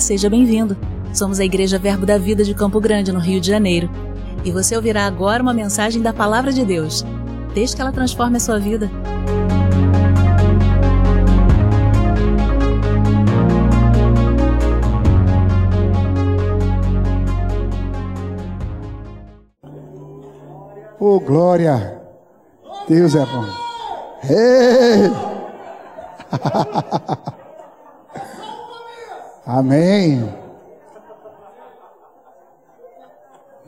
Seja bem-vindo. Somos a Igreja Verbo da Vida de Campo Grande, no Rio de Janeiro. E você ouvirá agora uma mensagem da Palavra de Deus. Desde que ela transforme a sua vida. Oh, glória! Deus é bom. Ei! Amém.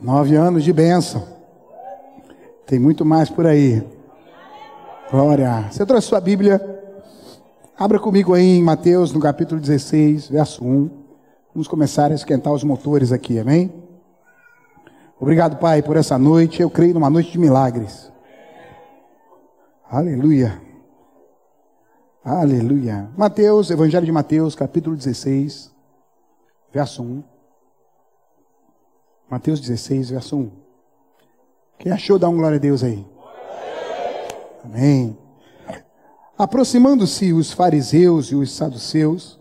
Nove anos de bênção. Tem muito mais por aí. Glória. Você trouxe sua Bíblia? Abra comigo aí em Mateus, no capítulo 16, verso 1. Vamos começar a esquentar os motores aqui, amém? Obrigado, Pai, por essa noite. Eu creio numa noite de milagres. Aleluia. Aleluia. Mateus, Evangelho de Mateus, capítulo 16, verso 1. Mateus 16, verso 1. Quem achou, dá um glória a Deus aí. Amém. Aproximando-se os fariseus e os saduceus,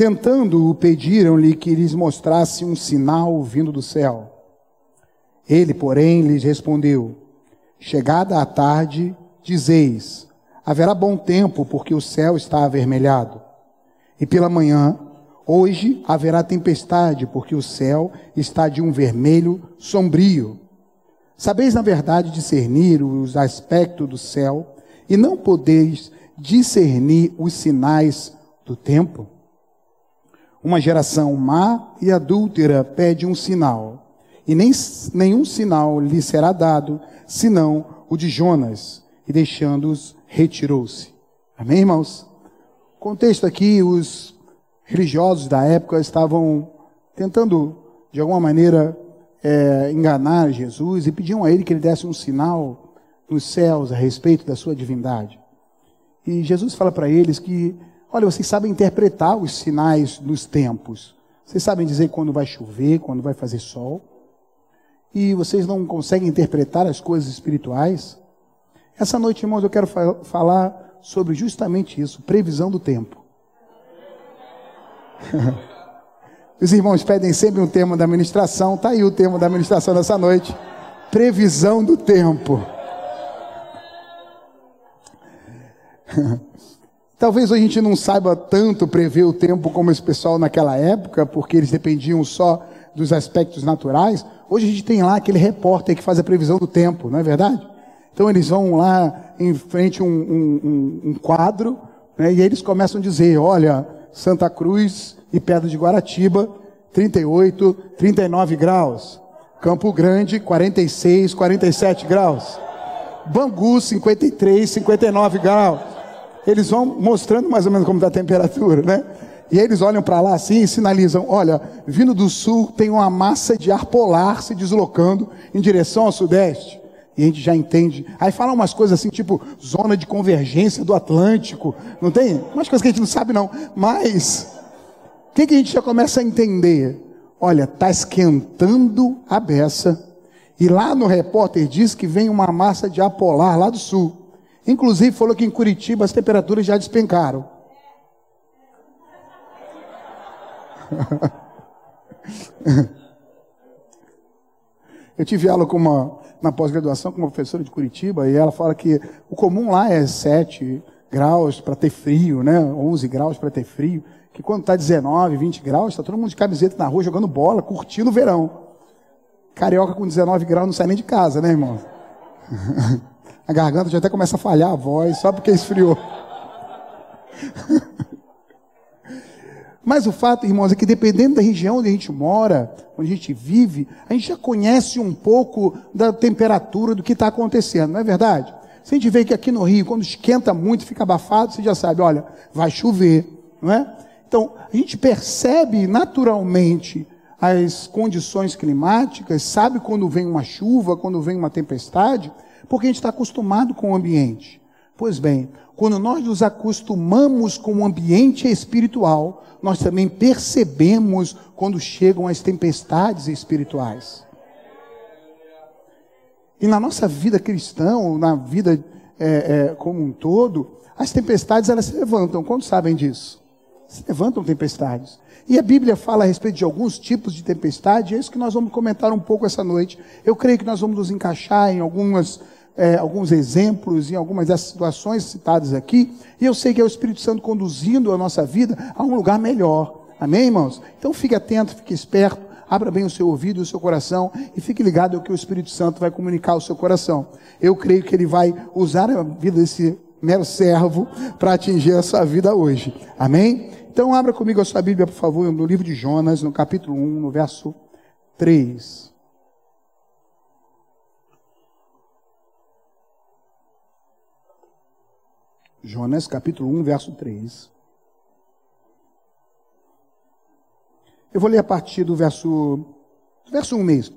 Tentando-o, pediram-lhe que lhes mostrasse um sinal vindo do céu. Ele, porém, lhes respondeu: Chegada a tarde, dizeis: haverá bom tempo, porque o céu está avermelhado. E pela manhã, hoje haverá tempestade, porque o céu está de um vermelho sombrio. Sabeis, na verdade, discernir os aspectos do céu, e não podeis discernir os sinais do tempo? Uma geração má e adúltera pede um sinal, e nem, nenhum sinal lhe será dado, senão o de Jonas, e deixando-os, retirou-se. Amém, irmãos? Contexto aqui, os religiosos da época estavam tentando, de alguma maneira, é, enganar Jesus e pediam a ele que ele desse um sinal nos céus a respeito da sua divindade. E Jesus fala para eles que Olha, vocês sabem interpretar os sinais dos tempos. Vocês sabem dizer quando vai chover, quando vai fazer sol. E vocês não conseguem interpretar as coisas espirituais. Essa noite, irmãos, eu quero fa falar sobre justamente isso, previsão do tempo. Os irmãos pedem sempre um tema da administração, está aí o tema da administração dessa noite. Previsão do tempo. Talvez a gente não saiba tanto prever o tempo como esse pessoal naquela época, porque eles dependiam só dos aspectos naturais. Hoje a gente tem lá aquele repórter que faz a previsão do tempo, não é verdade? Então eles vão lá em frente a um, um, um quadro, né, e eles começam a dizer: olha, Santa Cruz e Pedra de Guaratiba, 38, 39 graus. Campo Grande, 46, 47 graus. Bangu, 53, 59 graus eles vão mostrando mais ou menos como está a temperatura, né? E eles olham para lá assim e sinalizam: olha, vindo do sul tem uma massa de ar polar se deslocando em direção ao sudeste. E a gente já entende. Aí falam umas coisas assim, tipo zona de convergência do Atlântico. Não tem? Umas coisas que a gente não sabe, não. Mas, o que, que a gente já começa a entender? Olha, está esquentando a beça. E lá no repórter diz que vem uma massa de ar polar lá do sul. Inclusive falou que em Curitiba as temperaturas já despencaram. Eu tive aula com uma, na pós-graduação com uma professora de Curitiba e ela fala que o comum lá é 7 graus para ter frio, né? 11 graus para ter frio. Que quando está 19, 20 graus, está todo mundo de camiseta na rua jogando bola, curtindo o verão. Carioca com 19 graus não sai nem de casa, né, irmão? A garganta já até começa a falhar a voz, só porque esfriou. Mas o fato, irmãos, é que dependendo da região onde a gente mora, onde a gente vive, a gente já conhece um pouco da temperatura do que está acontecendo, não é verdade? Se a gente vê que aqui no Rio, quando esquenta muito, fica abafado, você já sabe, olha, vai chover, não é? Então, a gente percebe naturalmente as condições climáticas, sabe quando vem uma chuva, quando vem uma tempestade, porque a gente está acostumado com o ambiente. Pois bem, quando nós nos acostumamos com o ambiente espiritual, nós também percebemos quando chegam as tempestades espirituais. E na nossa vida cristã, ou na vida é, é, como um todo, as tempestades elas se levantam. Quantos sabem disso? se levantam tempestades. E a Bíblia fala a respeito de alguns tipos de tempestade, é isso que nós vamos comentar um pouco essa noite. Eu creio que nós vamos nos encaixar em algumas, é, alguns exemplos, em algumas das situações citadas aqui, e eu sei que é o Espírito Santo conduzindo a nossa vida a um lugar melhor. Amém, irmãos? Então fique atento, fique esperto, abra bem o seu ouvido o seu coração e fique ligado ao que o Espírito Santo vai comunicar ao seu coração. Eu creio que ele vai usar a vida desse mero servo para atingir a sua vida hoje. Amém? Então abra comigo a sua Bíblia, por favor, no livro de Jonas, no capítulo 1, no verso 3. Jonas, capítulo 1, verso 3. Eu vou ler a partir do verso, verso 1 mesmo.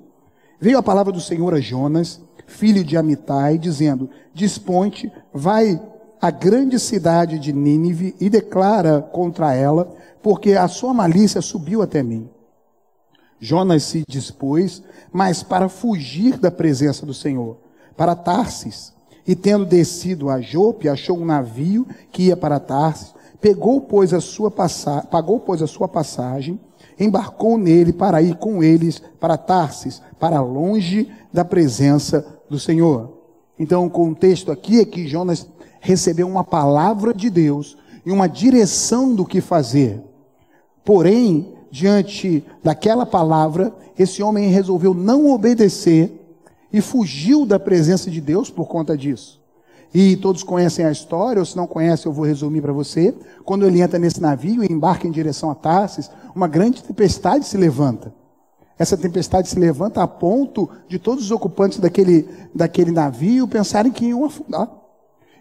Veio a palavra do Senhor a Jonas, filho de Amitai, dizendo: Desponte, vai a grande cidade de Nínive e declara contra ela, porque a sua malícia subiu até mim. Jonas se dispôs, mas para fugir da presença do Senhor, para Tarsis, e tendo descido a Jope, achou um navio que ia para Tarsis, pegou, pois, a sua passa... pagou, pois, a sua passagem, embarcou nele para ir com eles para Tarsis, para longe da presença do Senhor. Então, o contexto aqui é que Jonas recebeu uma palavra de Deus e uma direção do que fazer. Porém, diante daquela palavra, esse homem resolveu não obedecer e fugiu da presença de Deus por conta disso. E todos conhecem a história, ou se não conhecem, eu vou resumir para você. Quando ele entra nesse navio e embarca em direção a Tarsis, uma grande tempestade se levanta. Essa tempestade se levanta a ponto de todos os ocupantes daquele, daquele navio pensarem que iam afundar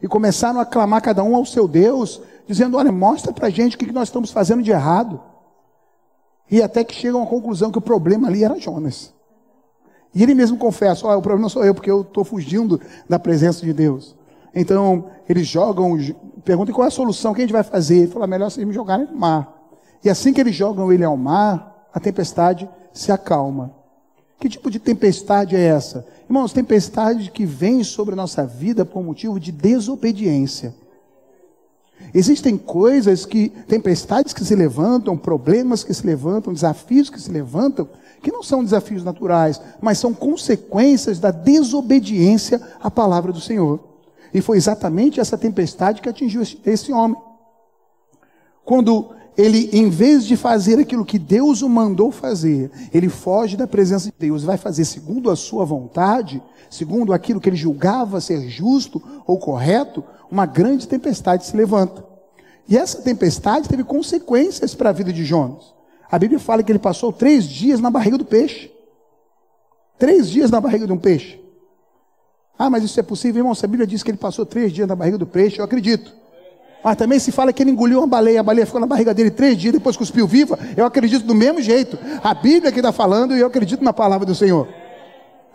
e começaram a clamar cada um ao seu Deus, dizendo: Olha, mostra para a gente o que nós estamos fazendo de errado. E até que chegam à conclusão que o problema ali era Jonas. E ele mesmo confessa: Olha, o problema não sou eu, porque eu estou fugindo da presença de Deus. Então, eles jogam, perguntam qual é a solução, o que a gente vai fazer? Ele fala: Melhor vocês me jogarem no mar. E assim que eles jogam ele ao mar, a tempestade se acalma. Que tipo de tempestade é essa? Irmãos, tempestade que vem sobre a nossa vida por motivo de desobediência. Existem coisas que, tempestades que se levantam, problemas que se levantam, desafios que se levantam, que não são desafios naturais, mas são consequências da desobediência à palavra do Senhor. E foi exatamente essa tempestade que atingiu esse homem. Quando ele, em vez de fazer aquilo que Deus o mandou fazer, ele foge da presença de Deus, vai fazer segundo a sua vontade, segundo aquilo que ele julgava ser justo ou correto, uma grande tempestade se levanta. E essa tempestade teve consequências para a vida de Jonas. A Bíblia fala que ele passou três dias na barriga do peixe. Três dias na barriga de um peixe. Ah, mas isso é possível, irmão? Se a Bíblia diz que ele passou três dias na barriga do peixe, eu acredito. Mas também se fala que ele engoliu uma baleia, a baleia ficou na barriga dele três dias, depois cuspiu viva. Eu acredito do mesmo jeito. A Bíblia que está falando e eu acredito na palavra do Senhor.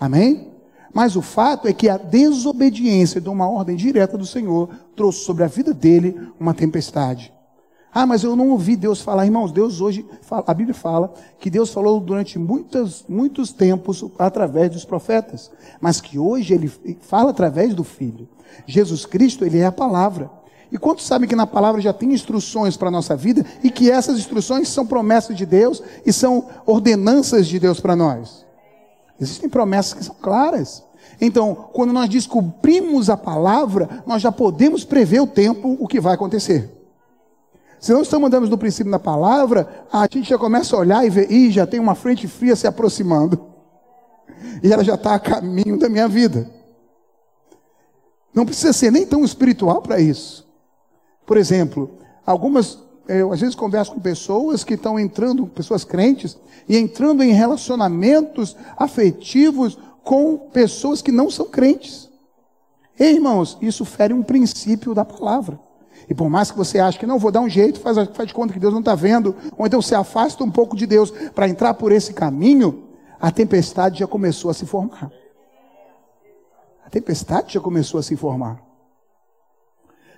Amém? Mas o fato é que a desobediência de uma ordem direta do Senhor trouxe sobre a vida dele uma tempestade. Ah, mas eu não ouvi Deus falar, irmãos. Deus hoje, a Bíblia fala que Deus falou durante muitos, muitos tempos através dos profetas, mas que hoje ele fala através do Filho. Jesus Cristo, ele é a palavra. E quantos sabem que na palavra já tem instruções para a nossa vida e que essas instruções são promessas de Deus e são ordenanças de Deus para nós? Existem promessas que são claras. Então, quando nós descobrimos a palavra, nós já podemos prever o tempo, o que vai acontecer. Se não estamos andando no princípio da palavra, a gente já começa a olhar e ver, ih, já tem uma frente fria se aproximando. E ela já está a caminho da minha vida. Não precisa ser nem tão espiritual para isso. Por exemplo, algumas, eu às vezes converso com pessoas que estão entrando, pessoas crentes, e entrando em relacionamentos afetivos com pessoas que não são crentes. Ei, irmãos, isso fere um princípio da palavra. E por mais que você ache que não, vou dar um jeito, faz, faz de conta que Deus não está vendo, ou então se afasta um pouco de Deus para entrar por esse caminho, a tempestade já começou a se formar. A tempestade já começou a se formar.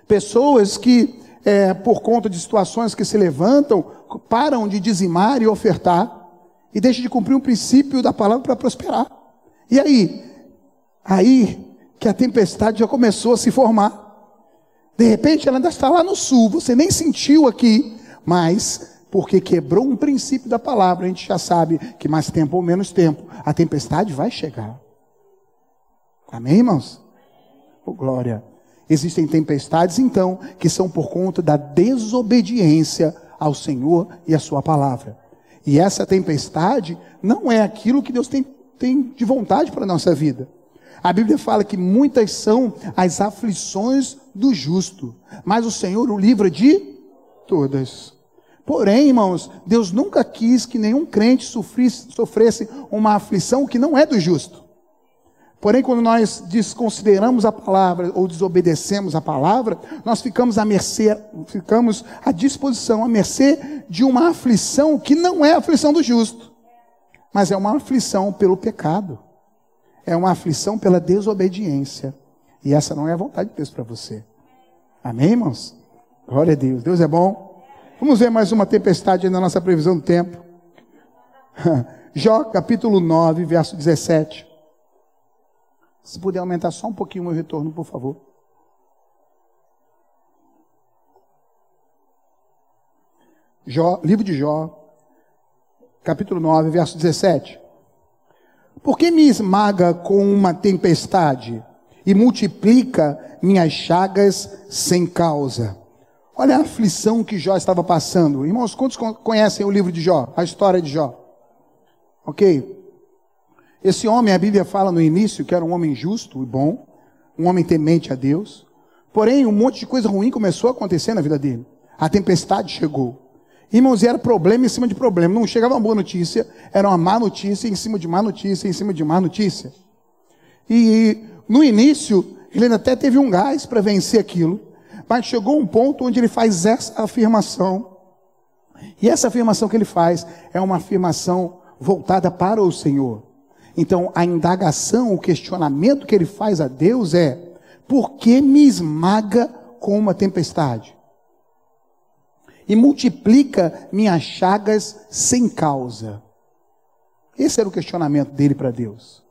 Pessoas que, é, por conta de situações que se levantam, param de dizimar e ofertar e deixam de cumprir um princípio da palavra para prosperar. E aí? Aí que a tempestade já começou a se formar. De repente ela ainda está lá no sul, você nem sentiu aqui, mas porque quebrou um princípio da palavra, a gente já sabe que mais tempo ou menos tempo, a tempestade vai chegar. Amém, irmãos? Oh, glória. Existem tempestades, então, que são por conta da desobediência ao Senhor e à Sua palavra. E essa tempestade não é aquilo que Deus tem, tem de vontade para a nossa vida. A Bíblia fala que muitas são as aflições do justo, mas o Senhor o livra de todas. Porém, irmãos, Deus nunca quis que nenhum crente sofresse, sofresse uma aflição que não é do justo. Porém, quando nós desconsideramos a palavra ou desobedecemos a palavra, nós ficamos à mercê, ficamos à disposição, à mercê de uma aflição que não é a aflição do justo, mas é uma aflição pelo pecado. É uma aflição pela desobediência. E essa não é a vontade de Deus para você. Amém, irmãos? Glória a Deus. Deus é bom. Vamos ver mais uma tempestade na nossa previsão do tempo. Jó, capítulo 9, verso 17. Se puder aumentar só um pouquinho o meu retorno, por favor. Jó, livro de Jó, capítulo 9, verso 17. Por que me esmaga com uma tempestade e multiplica minhas chagas sem causa? Olha a aflição que Jó estava passando. Irmãos, quantos conhecem o livro de Jó, a história de Jó? Ok? Esse homem, a Bíblia fala no início que era um homem justo e bom, um homem temente a Deus. Porém, um monte de coisa ruim começou a acontecer na vida dele. A tempestade chegou. Irmãos, era problema em cima de problema. Não chegava uma boa notícia, era uma má notícia em cima de má notícia, em cima de má notícia. E no início, ele até teve um gás para vencer aquilo, mas chegou um ponto onde ele faz essa afirmação. E essa afirmação que ele faz é uma afirmação voltada para o Senhor. Então, a indagação, o questionamento que ele faz a Deus é: por que me esmaga com uma tempestade? E multiplica minhas chagas sem causa. Esse era o questionamento dele para Deus.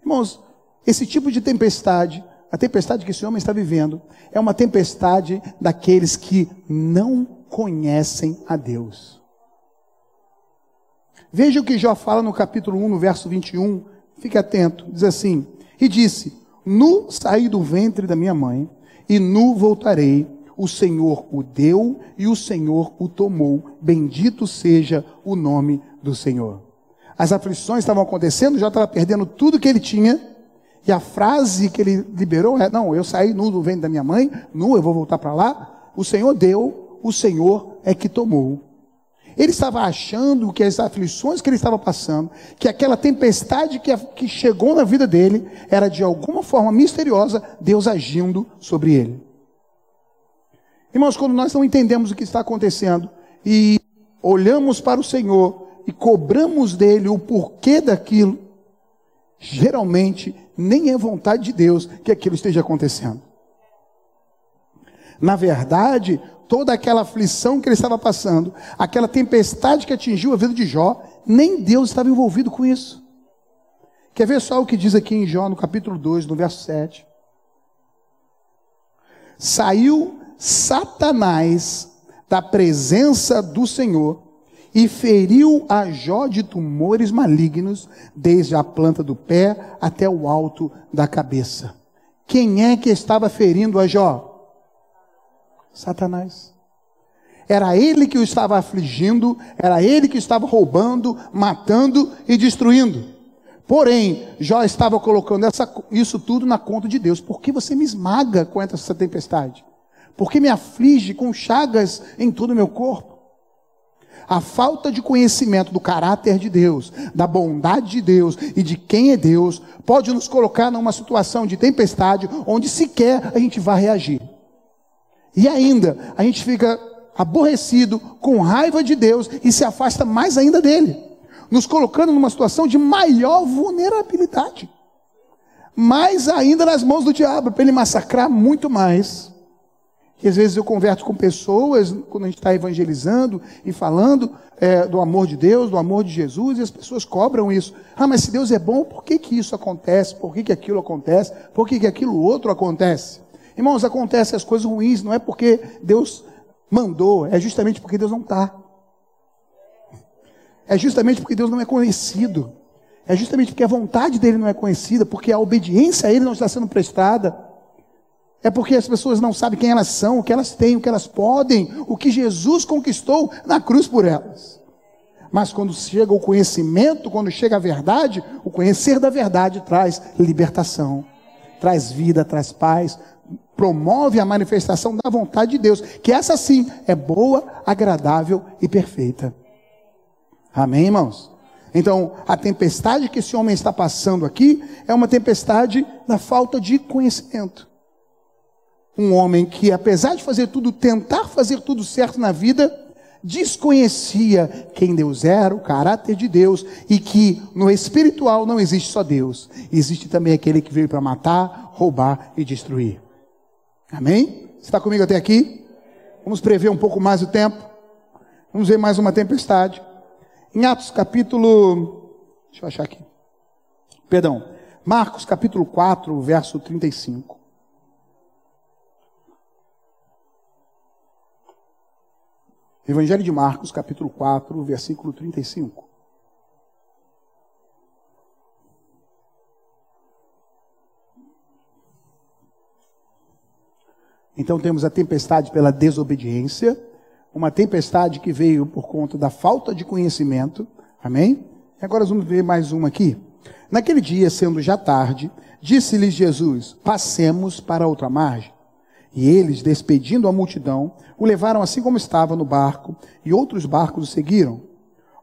Irmãos, esse tipo de tempestade, a tempestade que esse homem está vivendo, é uma tempestade daqueles que não conhecem a Deus. Veja o que Jó fala no capítulo 1, no verso 21. Fique atento. Diz assim: E disse: Nu saí do ventre da minha mãe, e nu voltarei. O Senhor o deu e o Senhor o tomou. Bendito seja o nome do Senhor. As aflições estavam acontecendo, já estava perdendo tudo que ele tinha. E a frase que ele liberou é: Não, eu saí nu do ventre da minha mãe, nu, eu vou voltar para lá. O Senhor deu, o Senhor é que tomou. Ele estava achando que as aflições que ele estava passando, que aquela tempestade que, que chegou na vida dele, era de alguma forma misteriosa Deus agindo sobre ele. Irmãos, quando nós não entendemos o que está acontecendo e olhamos para o Senhor e cobramos dele o porquê daquilo, geralmente nem é vontade de Deus que aquilo esteja acontecendo. Na verdade, toda aquela aflição que ele estava passando, aquela tempestade que atingiu a vida de Jó, nem Deus estava envolvido com isso. Quer ver só o que diz aqui em Jó, no capítulo 2, no verso 7? Saiu Satanás da presença do Senhor e feriu a Jó de tumores malignos, desde a planta do pé até o alto da cabeça. Quem é que estava ferindo a Jó? Satanás. Era ele que o estava afligindo, era ele que estava roubando, matando e destruindo. Porém, Jó estava colocando essa, isso tudo na conta de Deus. Por que você me esmaga com essa tempestade? Por que me aflige com chagas em todo o meu corpo? A falta de conhecimento do caráter de Deus, da bondade de Deus e de quem é Deus, pode nos colocar numa situação de tempestade onde sequer a gente vai reagir. E ainda, a gente fica aborrecido, com raiva de Deus e se afasta mais ainda dele, nos colocando numa situação de maior vulnerabilidade. Mais ainda nas mãos do diabo, para ele massacrar muito mais. E às vezes eu converso com pessoas, quando a gente está evangelizando e falando é, do amor de Deus, do amor de Jesus, e as pessoas cobram isso. Ah, mas se Deus é bom, por que, que isso acontece? Por que, que aquilo acontece? Por que, que aquilo outro acontece? Irmãos, acontecem as coisas ruins, não é porque Deus mandou, é justamente porque Deus não está. É justamente porque Deus não é conhecido. É justamente porque a vontade dele não é conhecida, porque a obediência a ele não está sendo prestada. É porque as pessoas não sabem quem elas são, o que elas têm, o que elas podem, o que Jesus conquistou na cruz por elas. Mas quando chega o conhecimento, quando chega a verdade, o conhecer da verdade traz libertação, traz vida, traz paz, promove a manifestação da vontade de Deus, que essa sim é boa, agradável e perfeita. Amém, irmãos? Então, a tempestade que esse homem está passando aqui é uma tempestade da falta de conhecimento. Um homem que, apesar de fazer tudo, tentar fazer tudo certo na vida, desconhecia quem Deus era, o caráter de Deus, e que no espiritual não existe só Deus, existe também aquele que veio para matar, roubar e destruir. Amém? Você está comigo até aqui? Vamos prever um pouco mais o tempo. Vamos ver mais uma tempestade. Em Atos capítulo. Deixa eu achar aqui. Perdão. Marcos capítulo 4, verso 35. Evangelho de Marcos, capítulo 4, versículo 35. Então temos a tempestade pela desobediência, uma tempestade que veio por conta da falta de conhecimento. Amém? E agora vamos ver mais uma aqui. Naquele dia, sendo já tarde, disse-lhes Jesus: Passemos para outra margem. E eles, despedindo a multidão, o levaram assim como estava no barco, e outros barcos o seguiram.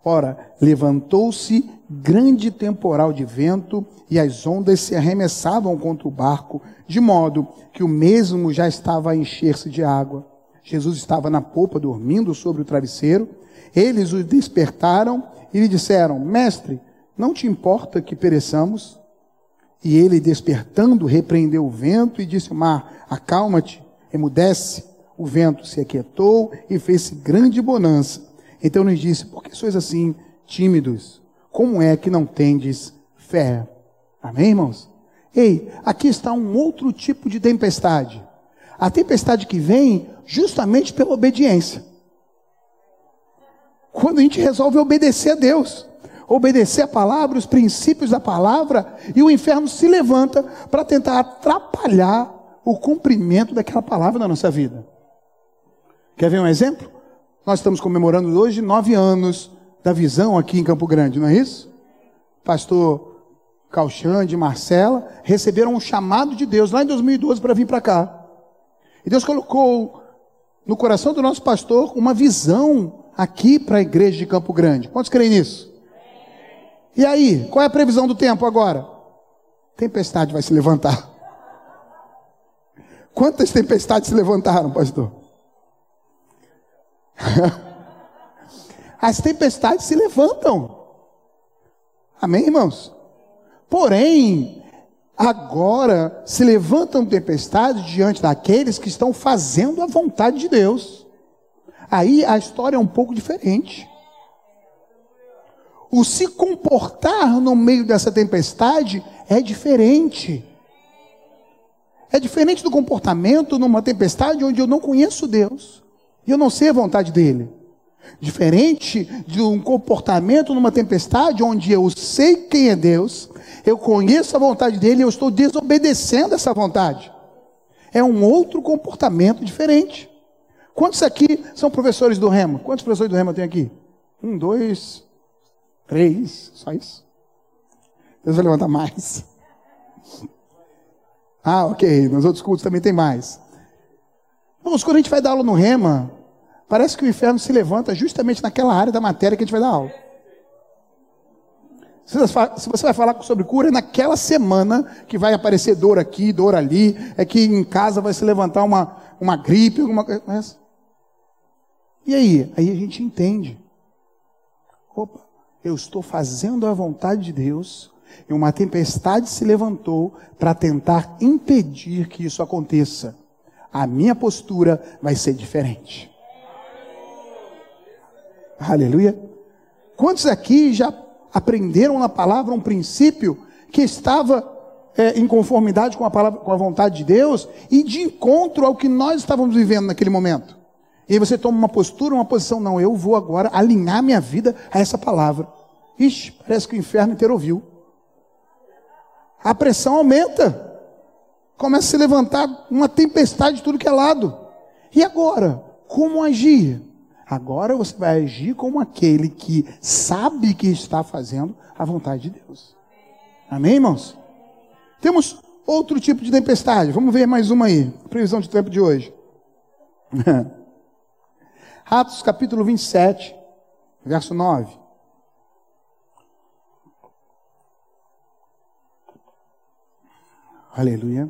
Ora, levantou-se grande temporal de vento, e as ondas se arremessavam contra o barco, de modo que o mesmo já estava a encher-se de água. Jesus estava na polpa, dormindo sobre o travesseiro. Eles o despertaram e lhe disseram: Mestre, não te importa que pereçamos? E ele, despertando, repreendeu o vento e disse mar: Acalma-te, emudece. O vento se aquietou e fez-se grande bonança. Então nos disse: Por que sois assim tímidos? Como é que não tendes fé? Amém, irmãos? Ei, aqui está um outro tipo de tempestade. A tempestade que vem justamente pela obediência. Quando a gente resolve obedecer a Deus obedecer a palavra, os princípios da palavra, e o inferno se levanta para tentar atrapalhar o cumprimento daquela palavra na nossa vida. Quer ver um exemplo? Nós estamos comemorando hoje nove anos da visão aqui em Campo Grande, não é isso? Pastor Calxande Marcela receberam um chamado de Deus lá em 2012 para vir para cá. E Deus colocou no coração do nosso pastor uma visão aqui para a igreja de Campo Grande. Quantos creem nisso? E aí, qual é a previsão do tempo agora? Tempestade vai se levantar. Quantas tempestades se levantaram, pastor? As tempestades se levantam. Amém, irmãos? Porém, agora se levantam tempestades diante daqueles que estão fazendo a vontade de Deus. Aí a história é um pouco diferente o se comportar no meio dessa tempestade é diferente. É diferente do comportamento numa tempestade onde eu não conheço Deus e eu não sei a vontade dele. Diferente de um comportamento numa tempestade onde eu sei quem é Deus, eu conheço a vontade dele e eu estou desobedecendo essa vontade. É um outro comportamento diferente. Quantos aqui são professores do Rema? Quantos professores do Rema tem aqui? Um, dois, Três, só isso. Deus vai levantar mais. Ah, ok. Nos outros cultos também tem mais. Vamos, quando a gente vai dar aula no Rema, parece que o inferno se levanta justamente naquela área da matéria que a gente vai dar aula. Se você vai falar sobre cura, é naquela semana que vai aparecer dor aqui, dor ali, é que em casa vai se levantar uma, uma gripe, alguma coisa. E aí? Aí a gente entende. Opa, eu estou fazendo a vontade de Deus, e uma tempestade se levantou para tentar impedir que isso aconteça. A minha postura vai ser diferente. Aleluia. Quantos aqui já aprenderam na palavra um princípio que estava é, em conformidade com a palavra, com a vontade de Deus e de encontro ao que nós estávamos vivendo naquele momento? E aí você toma uma postura, uma posição, não, eu vou agora alinhar minha vida a essa palavra. Ixi, parece que o inferno inteiro ouviu. A pressão aumenta. Começa a se levantar uma tempestade de tudo que é lado. E agora? Como agir? Agora você vai agir como aquele que sabe que está fazendo a vontade de Deus. Amém, irmãos? Temos outro tipo de tempestade. Vamos ver mais uma aí. Previsão de tempo de hoje. Atos capítulo 27, verso 9. Aleluia.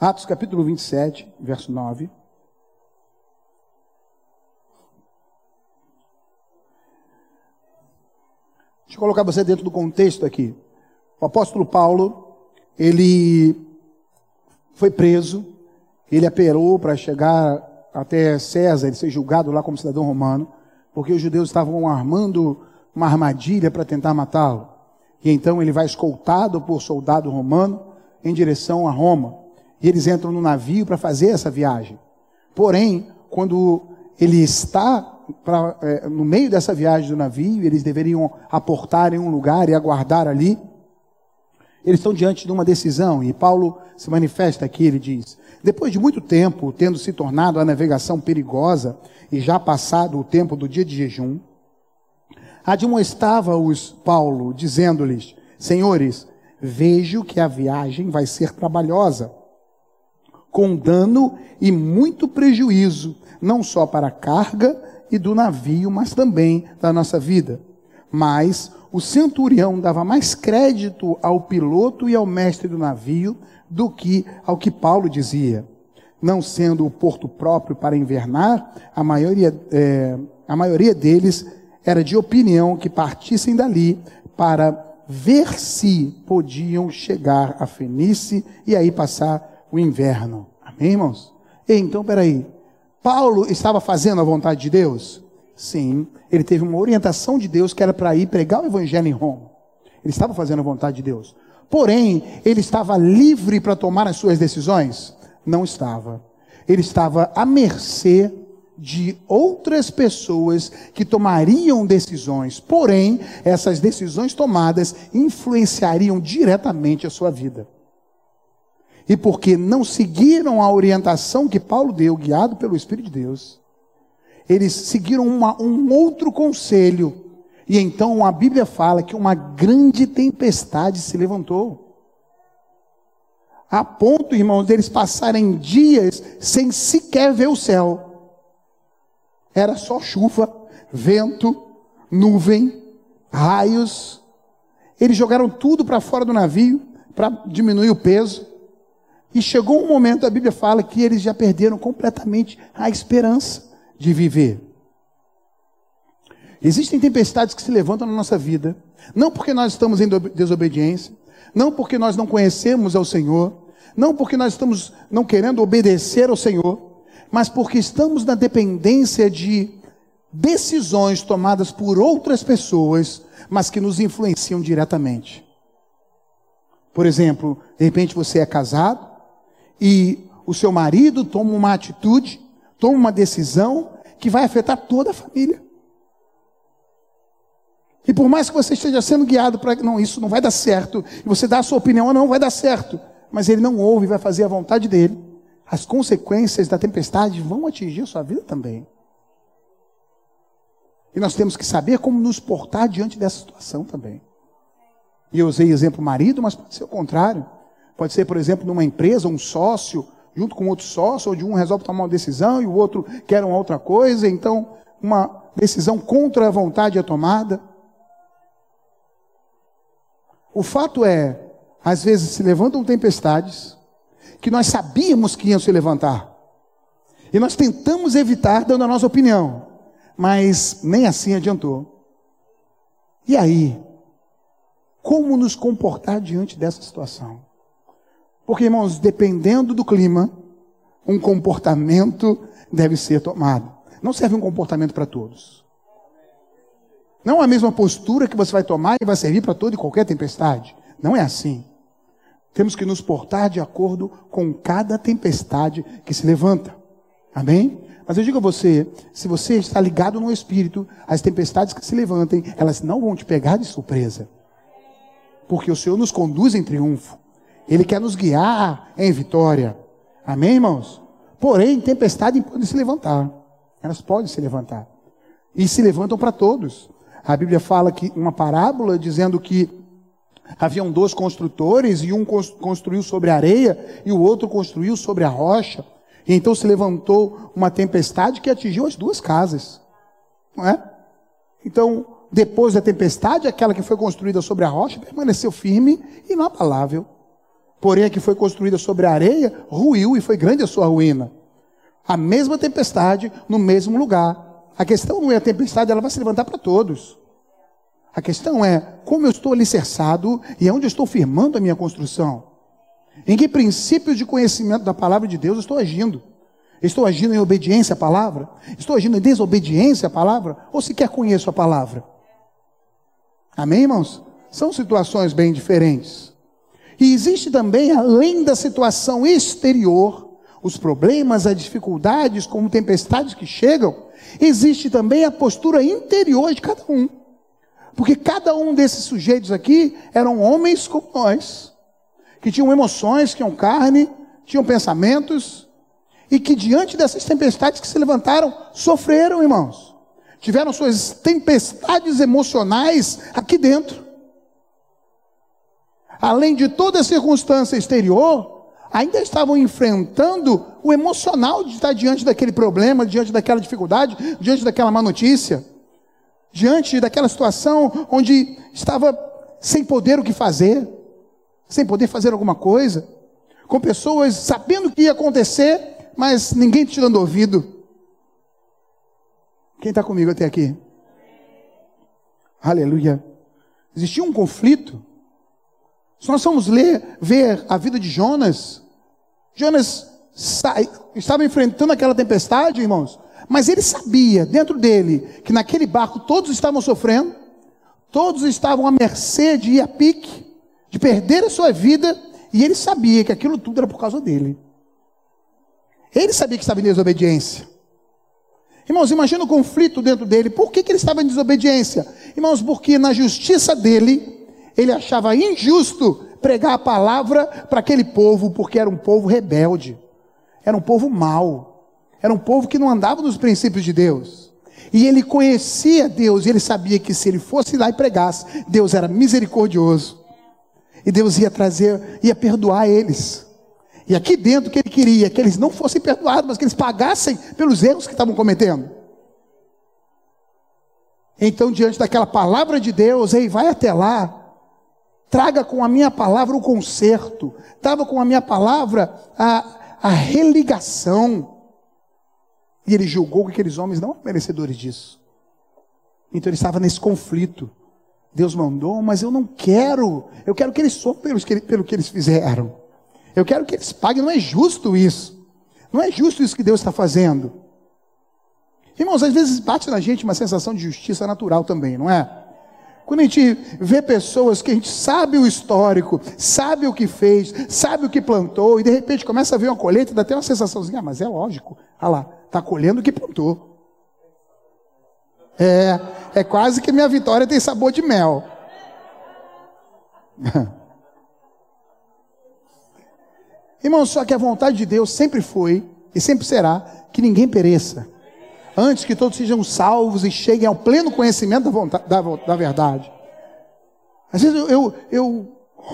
Atos capítulo 27, verso 9. Deixa eu colocar você dentro do contexto aqui. O apóstolo Paulo, ele foi preso, ele apelou para chegar até César, ele ser julgado lá como cidadão romano, porque os judeus estavam armando uma armadilha para tentar matá-lo. E então ele vai escoltado por soldado romano em direção a Roma. E eles entram no navio para fazer essa viagem. Porém, quando ele está pra, é, no meio dessa viagem do navio, eles deveriam aportar em um lugar e aguardar ali. Eles estão diante de uma decisão e Paulo se manifesta aqui, ele diz: depois de muito tempo, tendo se tornado a navegação perigosa e já passado o tempo do dia de jejum, admoestava-os Paulo, dizendo-lhes: Senhores, vejo que a viagem vai ser trabalhosa, com dano e muito prejuízo, não só para a carga e do navio, mas também da nossa vida. Mas o centurião dava mais crédito ao piloto e ao mestre do navio do que ao que Paulo dizia. Não sendo o porto próprio para invernar, a maioria, é, a maioria deles era de opinião que partissem dali para ver se podiam chegar a Fenice e aí passar o inverno. Amém, irmãos? E então, peraí. Paulo estava fazendo a vontade de Deus? Sim, ele teve uma orientação de Deus que era para ir pregar o evangelho em Roma. Ele estava fazendo a vontade de Deus. Porém, ele estava livre para tomar as suas decisões? Não estava. Ele estava à mercê de outras pessoas que tomariam decisões. Porém, essas decisões tomadas influenciariam diretamente a sua vida. E porque não seguiram a orientação que Paulo deu, guiado pelo Espírito de Deus, eles seguiram uma, um outro conselho e então a Bíblia fala que uma grande tempestade se levantou. A ponto, irmãos, deles passarem dias sem sequer ver o céu. Era só chuva, vento, nuvem, raios. Eles jogaram tudo para fora do navio para diminuir o peso. E chegou um momento, a Bíblia fala que eles já perderam completamente a esperança de viver. Existem tempestades que se levantam na nossa vida, não porque nós estamos em desobediência, não porque nós não conhecemos ao Senhor, não porque nós estamos não querendo obedecer ao Senhor, mas porque estamos na dependência de decisões tomadas por outras pessoas, mas que nos influenciam diretamente. Por exemplo, de repente você é casado e o seu marido toma uma atitude, toma uma decisão que vai afetar toda a família. E por mais que você esteja sendo guiado para não, isso não vai dar certo, e você dá a sua opinião, não vai dar certo, mas ele não ouve e vai fazer a vontade dele, as consequências da tempestade vão atingir a sua vida também. E nós temos que saber como nos portar diante dessa situação também. E eu usei exemplo marido, mas pode ser o contrário. Pode ser, por exemplo, numa empresa, um sócio, junto com outro sócio, onde um resolve tomar uma decisão e o outro quer uma outra coisa, então uma decisão contra a vontade é tomada. O fato é, às vezes se levantam tempestades que nós sabíamos que iam se levantar. E nós tentamos evitar dando a nossa opinião, mas nem assim adiantou. E aí? Como nos comportar diante dessa situação? Porque, irmãos, dependendo do clima, um comportamento deve ser tomado. Não serve um comportamento para todos. Não a mesma postura que você vai tomar e vai servir para toda e qualquer tempestade. Não é assim. Temos que nos portar de acordo com cada tempestade que se levanta. Amém? Mas eu digo a você, se você está ligado no Espírito, as tempestades que se levantem, elas não vão te pegar de surpresa. Porque o Senhor nos conduz em triunfo. Ele quer nos guiar em vitória. Amém, irmãos? Porém, tempestade pode se levantar. Elas podem se levantar. E se levantam para todos. A Bíblia fala que uma parábola dizendo que haviam dois construtores e um construiu sobre a areia e o outro construiu sobre a rocha. E então se levantou uma tempestade que atingiu as duas casas. Não é? Então, depois da tempestade, aquela que foi construída sobre a rocha permaneceu firme e inabalável. Porém, a que foi construída sobre a areia ruiu e foi grande a sua ruína. A mesma tempestade no mesmo lugar. A questão não é a tempestade, ela vai se levantar para todos. A questão é como eu estou alicerçado e onde eu estou firmando a minha construção. Em que princípios de conhecimento da palavra de Deus eu estou agindo? Estou agindo em obediência à palavra? Estou agindo em desobediência à palavra? Ou sequer conheço a palavra? Amém, irmãos? São situações bem diferentes. E existe também, além da situação exterior, os problemas, as dificuldades, como tempestades que chegam, existe também a postura interior de cada um. Porque cada um desses sujeitos aqui eram homens como nós que tinham emoções, tinham carne, tinham pensamentos, e que diante dessas tempestades que se levantaram, sofreram, irmãos. Tiveram suas tempestades emocionais aqui dentro. Além de toda a circunstância exterior, ainda estavam enfrentando o emocional de estar diante daquele problema, diante daquela dificuldade, diante daquela má notícia, diante daquela situação onde estava sem poder o que fazer sem poder fazer alguma coisa, com pessoas sabendo o que ia acontecer, mas ninguém te dando ouvido. Quem está comigo até aqui? Aleluia. Existia um conflito. Se nós vamos ler, ver a vida de Jonas, Jonas sai, estava enfrentando aquela tempestade, irmãos, mas ele sabia dentro dele que naquele barco todos estavam sofrendo, todos estavam à mercê de ir a pique, de perder a sua vida, e ele sabia que aquilo tudo era por causa dele. Ele sabia que estava em desobediência. Irmãos, imagina o conflito dentro dele. Por que, que ele estava em desobediência? Irmãos, porque na justiça dele, ele achava injusto pregar a palavra para aquele povo, porque era um povo rebelde, era um povo mau, era um povo que não andava nos princípios de Deus. E ele conhecia Deus, e ele sabia que se ele fosse lá e pregasse, Deus era misericordioso, e Deus ia trazer, ia perdoar eles. E aqui dentro que ele queria que eles não fossem perdoados, mas que eles pagassem pelos erros que estavam cometendo. Então, diante daquela palavra de Deus, ei, vai até lá, traga com a minha palavra o conserto, traga com a minha palavra a, a religação. E ele julgou que aqueles homens não eram merecedores disso. Então ele estava nesse conflito. Deus mandou, mas eu não quero. Eu quero que eles sofram pelo que eles fizeram. Eu quero que eles paguem. Não é justo isso. Não é justo isso que Deus está fazendo. Irmãos, às vezes bate na gente uma sensação de justiça natural também, não é? Quando a gente vê pessoas que a gente sabe o histórico, sabe o que fez, sabe o que plantou, e de repente começa a ver uma colheita, dá até uma sensaçãozinha, ah, mas é lógico, olha lá, está colhendo o que plantou. É, é quase que minha vitória tem sabor de mel. Irmão, só que a vontade de Deus sempre foi e sempre será que ninguém pereça. Antes que todos sejam salvos e cheguem ao pleno conhecimento da, vontade, da, da verdade. Às vezes eu, eu, eu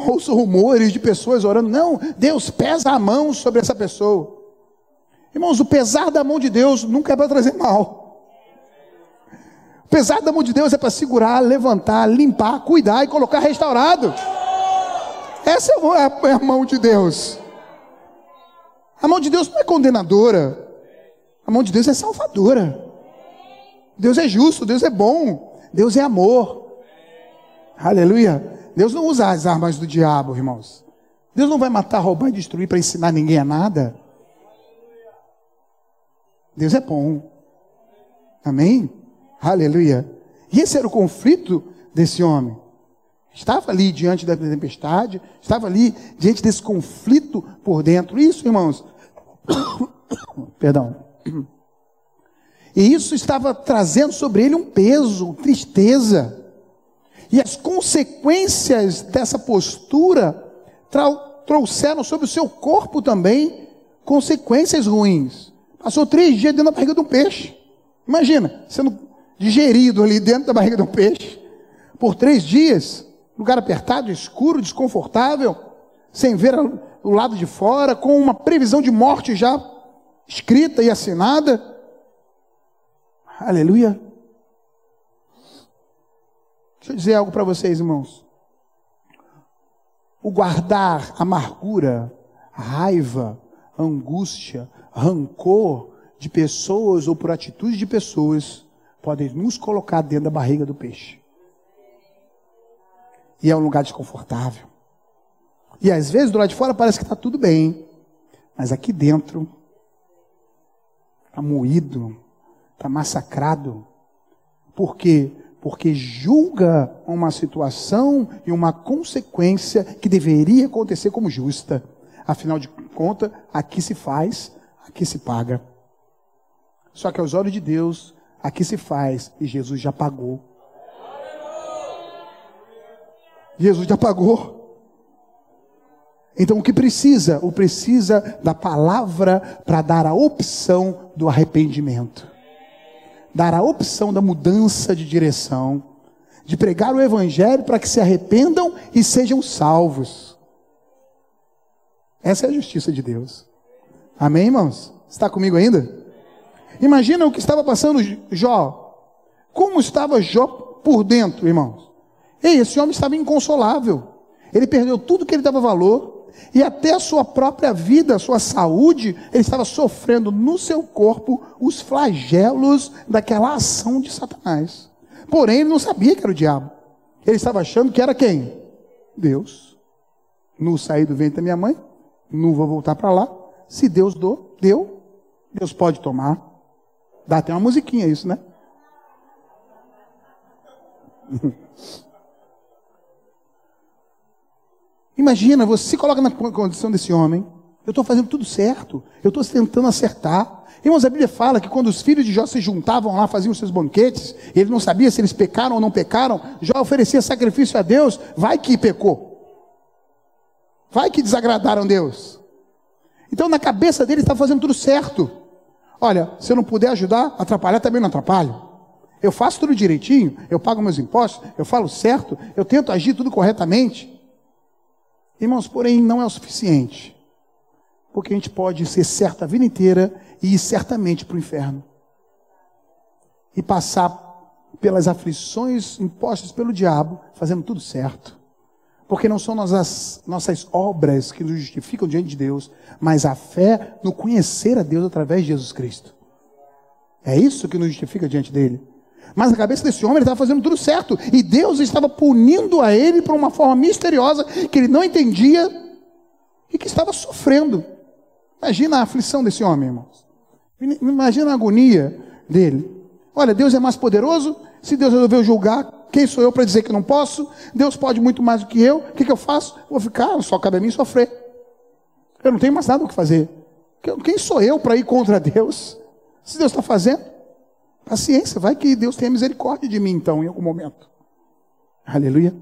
ouço rumores de pessoas orando, não, Deus pesa a mão sobre essa pessoa. Irmãos, o pesar da mão de Deus nunca é para trazer mal. Pesar da mão de Deus é para segurar, levantar, limpar, cuidar e colocar restaurado. Essa é, é a mão de Deus. A mão de Deus não é condenadora. A mão de Deus é salvadora. Deus é justo, Deus é bom, Deus é amor. Aleluia. Deus não usa as armas do diabo, irmãos. Deus não vai matar, roubar e destruir para ensinar ninguém a nada. Deus é bom. Amém? Aleluia. E esse era o conflito desse homem. Estava ali diante da tempestade, estava ali diante desse conflito por dentro. Isso, irmãos. Perdão. E isso estava trazendo sobre ele um peso, tristeza. E as consequências dessa postura trouxeram sobre o seu corpo também consequências ruins. Passou três dias dentro da barriga de um peixe. Imagina, sendo digerido ali dentro da barriga de um peixe. Por três dias, lugar apertado, escuro, desconfortável, sem ver o lado de fora, com uma previsão de morte já escrita e assinada. Aleluia. Deixa eu dizer algo para vocês, irmãos. O guardar amargura, raiva, angústia, rancor de pessoas ou por atitude de pessoas podem nos colocar dentro da barriga do peixe. E é um lugar desconfortável. E às vezes do lado de fora parece que está tudo bem, mas aqui dentro está moído, está massacrado. Por quê? Porque julga uma situação e uma consequência que deveria acontecer como justa. Afinal de contas, aqui se faz, aqui se paga. Só que aos olhos de Deus, aqui se faz e Jesus já pagou. Jesus já pagou. Então o que precisa? O precisa da palavra para dar a opção do arrependimento. Dar a opção da mudança de direção, de pregar o evangelho para que se arrependam e sejam salvos. Essa é a justiça de Deus. Amém, irmãos? Está comigo ainda? Imagina o que estava passando Jó. Como estava Jó por dentro, irmãos? Ei, esse homem estava inconsolável. Ele perdeu tudo que ele dava valor e até a sua própria vida, a sua saúde, ele estava sofrendo no seu corpo os flagelos daquela ação de Satanás. Porém, ele não sabia que era o diabo. Ele estava achando que era quem? Deus. No sair do ventre da minha mãe, não vou voltar para lá. Se Deus deu, deu, Deus pode tomar. Dá até uma musiquinha isso, né? Imagina, você se coloca na condição desse homem. Eu estou fazendo tudo certo. Eu estou tentando acertar. Irmãos, a Bíblia fala que quando os filhos de Jó se juntavam lá, faziam seus banquetes, ele não sabia se eles pecaram ou não pecaram. Jó oferecia sacrifício a Deus. Vai que pecou. Vai que desagradaram Deus. Então, na cabeça dele, está fazendo tudo certo. Olha, se eu não puder ajudar, atrapalhar também não atrapalho. Eu faço tudo direitinho, eu pago meus impostos, eu falo certo, eu tento agir tudo corretamente. Irmãos, porém, não é o suficiente. Porque a gente pode ser certo a vida inteira e ir certamente para o inferno. E passar pelas aflições impostas pelo diabo, fazendo tudo certo. Porque não são nossas, nossas obras que nos justificam diante de Deus, mas a fé no conhecer a Deus através de Jesus Cristo. É isso que nos justifica diante dele. Mas na cabeça desse homem ele estava fazendo tudo certo. E Deus estava punindo a ele por uma forma misteriosa que ele não entendia e que estava sofrendo. Imagina a aflição desse homem, irmãos. Imagina a agonia dele. Olha, Deus é mais poderoso. Se Deus resolveu julgar, quem sou eu para dizer que não posso? Deus pode muito mais do que eu. O que, que eu faço? Vou ficar, só cabe a mim sofrer. Eu não tenho mais nada o que fazer. Quem sou eu para ir contra Deus? Se Deus está fazendo, Paciência, vai que Deus tenha misericórdia de mim então, em algum momento. Aleluia.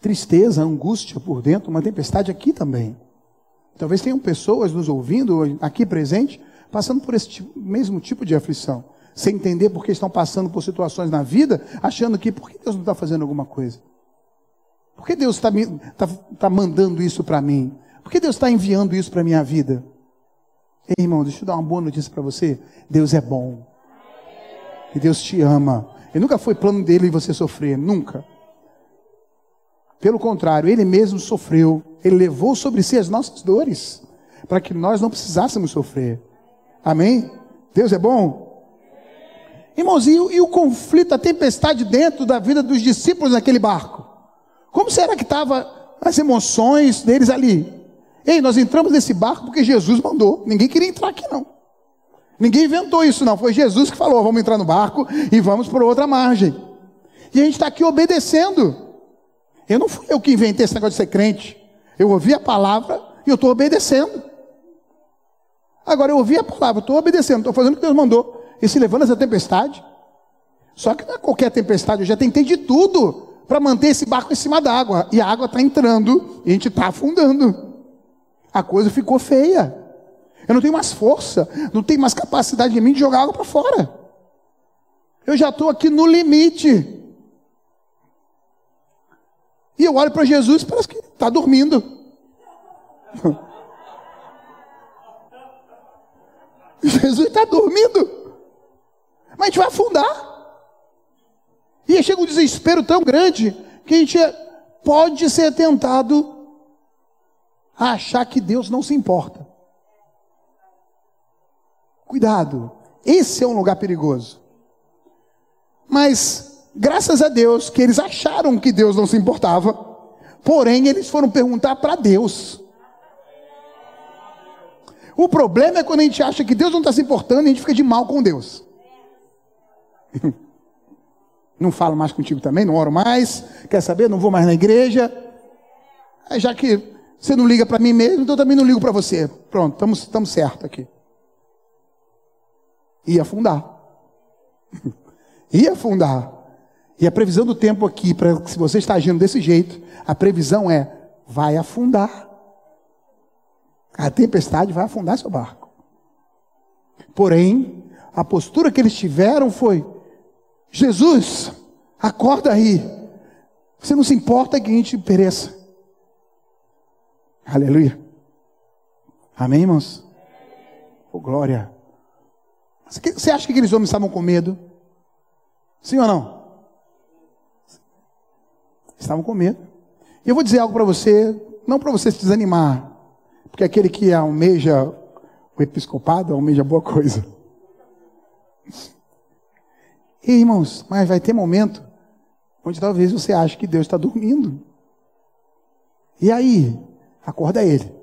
Tristeza, angústia por dentro, uma tempestade aqui também. Talvez tenham pessoas nos ouvindo, aqui presente, passando por esse tipo, mesmo tipo de aflição. Sem entender por que estão passando por situações na vida, achando que por que Deus não está fazendo alguma coisa? Por que Deus está tá, tá mandando isso para mim? Por que Deus está enviando isso para a minha vida? Ei, irmão, deixa eu dar uma boa notícia para você. Deus é bom. E Deus te ama. E nunca foi plano dele você sofrer, nunca. Pelo contrário, ele mesmo sofreu. Ele levou sobre si as nossas dores, para que nós não precisássemos sofrer. Amém? Deus é bom? Irmãos, e, e o conflito, a tempestade dentro da vida dos discípulos naquele barco? Como será que estavam as emoções deles ali? Ei, nós entramos nesse barco porque Jesus mandou. Ninguém queria entrar aqui, não. Ninguém inventou isso, não. Foi Jesus que falou: vamos entrar no barco e vamos para outra margem. E a gente está aqui obedecendo. Eu não fui eu que inventei esse negócio de ser crente. Eu ouvi a palavra e eu estou obedecendo. Agora eu ouvi a palavra, estou obedecendo, estou fazendo o que Deus mandou. e se levanta essa tempestade. Só que não é qualquer tempestade, eu já tentei de tudo para manter esse barco em cima d'água. E a água está entrando e a gente está afundando. A coisa ficou feia. Eu não tenho mais força, não tenho mais capacidade de mim de jogar água para fora. Eu já estou aqui no limite. E eu olho para Jesus e parece que está dormindo. Jesus está dormindo. Mas a gente vai afundar. E chega um desespero tão grande que a gente pode ser tentado a achar que Deus não se importa. Cuidado, esse é um lugar perigoso. Mas, graças a Deus, que eles acharam que Deus não se importava, porém, eles foram perguntar para Deus. O problema é quando a gente acha que Deus não está se importando e a gente fica de mal com Deus. Não falo mais contigo também, não oro mais. Quer saber? Não vou mais na igreja. Já que você não liga para mim mesmo, então eu também não ligo para você. Pronto, estamos, certos aqui. Ia afundar. Ia afundar. E a previsão do tempo aqui, para se você está agindo desse jeito, a previsão é: vai afundar. A tempestade vai afundar seu barco. Porém, a postura que eles tiveram foi: Jesus, acorda aí. Você não se importa que a gente pereça. Aleluia. Amém, irmãos? Oh, glória. Você acha que aqueles homens estavam com medo? Sim ou não? Estavam com medo. E eu vou dizer algo para você, não para você se desanimar, porque aquele que almeja o episcopado almeja boa coisa. E, irmãos, mas vai ter momento onde talvez você ache que Deus está dormindo. E aí? Acorda ele.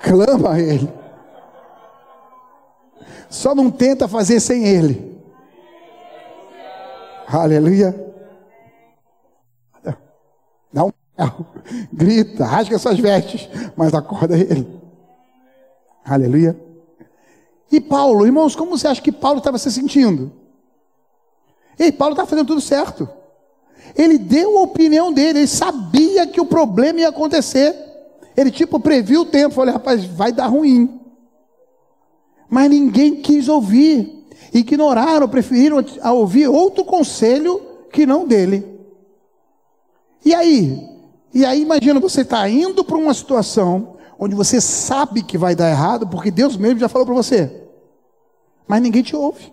Clama a ele. Só não tenta fazer sem ele. Aleluia. Um grita, rasga suas vestes, mas acorda ele. Aleluia. E Paulo, irmãos, como você acha que Paulo estava se sentindo? Ei, Paulo está fazendo tudo certo. Ele deu a opinião dele, ele sabia que o problema ia acontecer. Ele, tipo, previu o tempo, falou: rapaz, vai dar ruim. Mas ninguém quis ouvir. Ignoraram, preferiram a ouvir outro conselho que não dele. E aí? E aí, imagina você está indo para uma situação onde você sabe que vai dar errado, porque Deus mesmo já falou para você. Mas ninguém te ouve.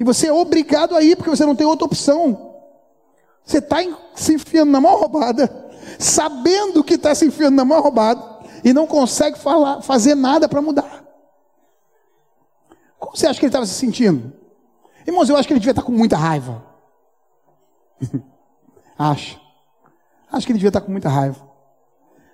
E você é obrigado a ir, porque você não tem outra opção. Você está se enfiando na mão roubada, sabendo que está se enfiando na mão roubada, e não consegue falar, fazer nada para mudar. Como você acha que ele estava se sentindo? Irmãos, eu acho que ele devia estar tá com muita raiva. acho. Acho que ele devia estar tá com muita raiva.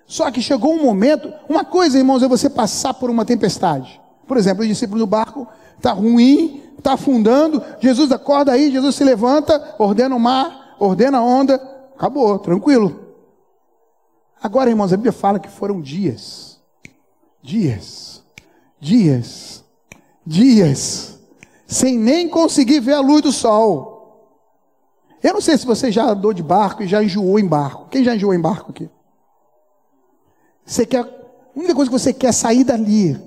Só que chegou um momento, uma coisa, irmãos, é você passar por uma tempestade. Por exemplo, o discípulo do barco está ruim, está afundando. Jesus acorda aí, Jesus se levanta, ordena o mar, ordena a onda, acabou, tranquilo. Agora, irmãos, a Bíblia fala que foram dias, dias, dias, dias, sem nem conseguir ver a luz do sol. Eu não sei se você já andou de barco e já enjoou em barco. Quem já enjoou em barco aqui? Você quer, a única coisa que você quer é sair dali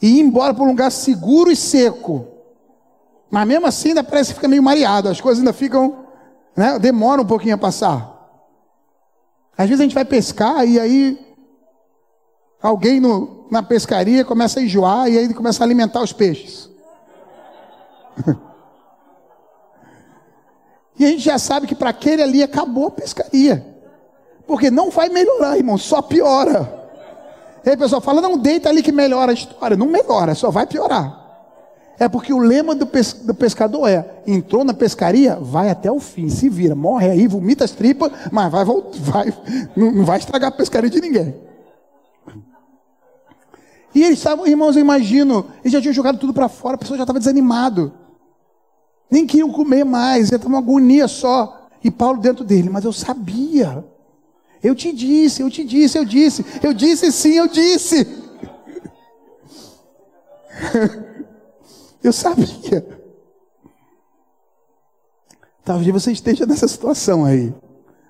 e ir embora para um lugar seguro e seco. Mas mesmo assim ainda parece que fica meio mareado, as coisas ainda ficam, né, demoram um pouquinho a passar. Às vezes a gente vai pescar e aí alguém no, na pescaria começa a enjoar e aí começa a alimentar os peixes. e a gente já sabe que para aquele ali acabou a pescaria. Porque não vai melhorar, irmão, só piora. E aí o pessoal fala, não, deita ali que melhora a história. Não melhora, só vai piorar. É porque o lema do, pes do pescador é: entrou na pescaria, vai até o fim, se vira, morre aí, vomita as tripas, mas vai, vai não, não vai estragar a pescaria de ninguém. E eles estavam, irmãos, eu imagino, eles já tinham jogado tudo para fora, a pessoa já estava desanimado. Nem queriam comer mais, já estava uma agonia só. E Paulo dentro dele, mas eu sabia. Eu te disse, eu te disse, eu disse, eu disse sim, eu disse. Eu sabia. Talvez você esteja nessa situação aí.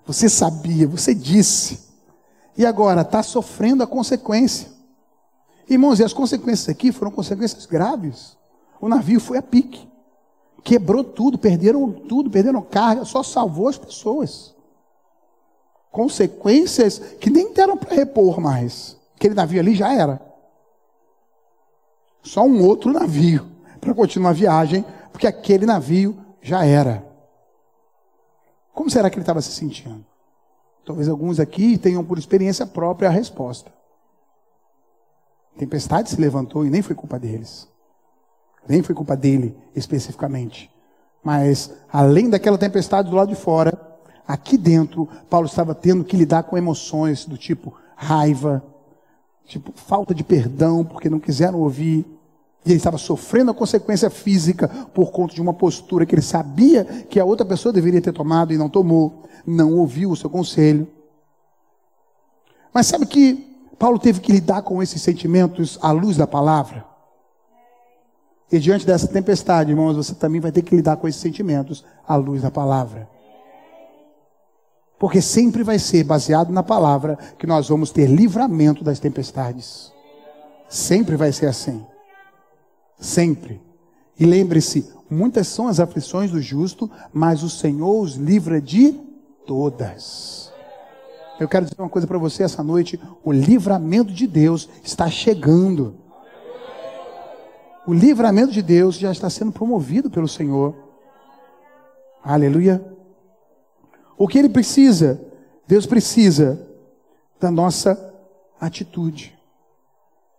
Você sabia, você disse. E agora está sofrendo a consequência. Irmãos, e as consequências aqui foram consequências graves. O navio foi a pique. Quebrou tudo, perderam tudo, perderam carga, só salvou as pessoas. Consequências que nem deram para repor mais. Aquele navio ali já era. Só um outro navio para continuar a viagem, porque aquele navio já era. Como será que ele estava se sentindo? Talvez alguns aqui tenham por experiência própria a resposta. Tempestade se levantou e nem foi culpa deles. Nem foi culpa dele especificamente. Mas, além daquela tempestade do lado de fora, aqui dentro, Paulo estava tendo que lidar com emoções do tipo raiva, tipo falta de perdão, porque não quiseram ouvir. E ele estava sofrendo a consequência física por conta de uma postura que ele sabia que a outra pessoa deveria ter tomado e não tomou, não ouviu o seu conselho. Mas sabe que Paulo teve que lidar com esses sentimentos à luz da palavra? E diante dessa tempestade, irmãos, você também vai ter que lidar com esses sentimentos à luz da palavra. Porque sempre vai ser baseado na palavra que nós vamos ter livramento das tempestades. Sempre vai ser assim. Sempre. E lembre-se, muitas são as aflições do justo, mas o Senhor os livra de todas. Eu quero dizer uma coisa para você essa noite: o livramento de Deus está chegando. O livramento de Deus já está sendo promovido pelo Senhor. Aleluia. O que ele precisa? Deus precisa da nossa atitude,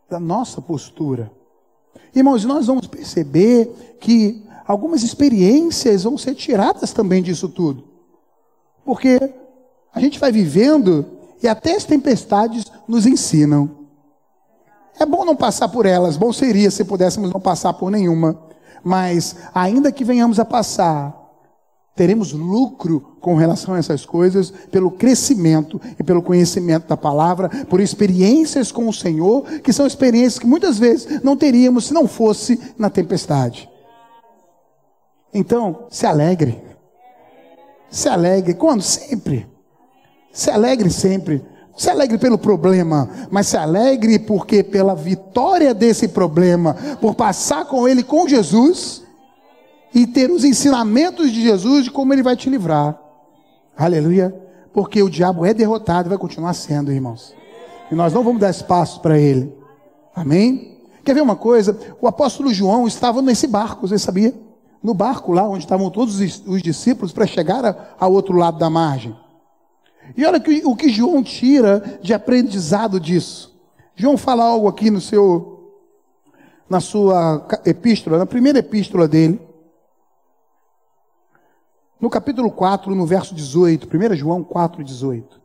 da nossa postura. Irmãos, nós vamos perceber que algumas experiências vão ser tiradas também disso tudo. Porque a gente vai vivendo e até as tempestades nos ensinam. É bom não passar por elas, bom seria se pudéssemos não passar por nenhuma. Mas, ainda que venhamos a passar, teremos lucro com relação a essas coisas, pelo crescimento e pelo conhecimento da palavra, por experiências com o Senhor, que são experiências que muitas vezes não teríamos se não fosse na tempestade. Então, se alegre. Se alegre. Quando? Sempre. Se alegre sempre. Se alegre pelo problema, mas se alegre porque pela vitória desse problema, por passar com ele com Jesus e ter os ensinamentos de Jesus de como ele vai te livrar. Aleluia. Porque o diabo é derrotado e vai continuar sendo, irmãos. E nós não vamos dar espaço para ele. Amém? Quer ver uma coisa? O apóstolo João estava nesse barco, você sabia? No barco lá onde estavam todos os discípulos para chegar ao outro lado da margem. E olha que, o que João tira de aprendizado disso. João fala algo aqui no seu, na sua epístola, na primeira epístola dele. No capítulo 4, no verso 18, 1 João 4, 18.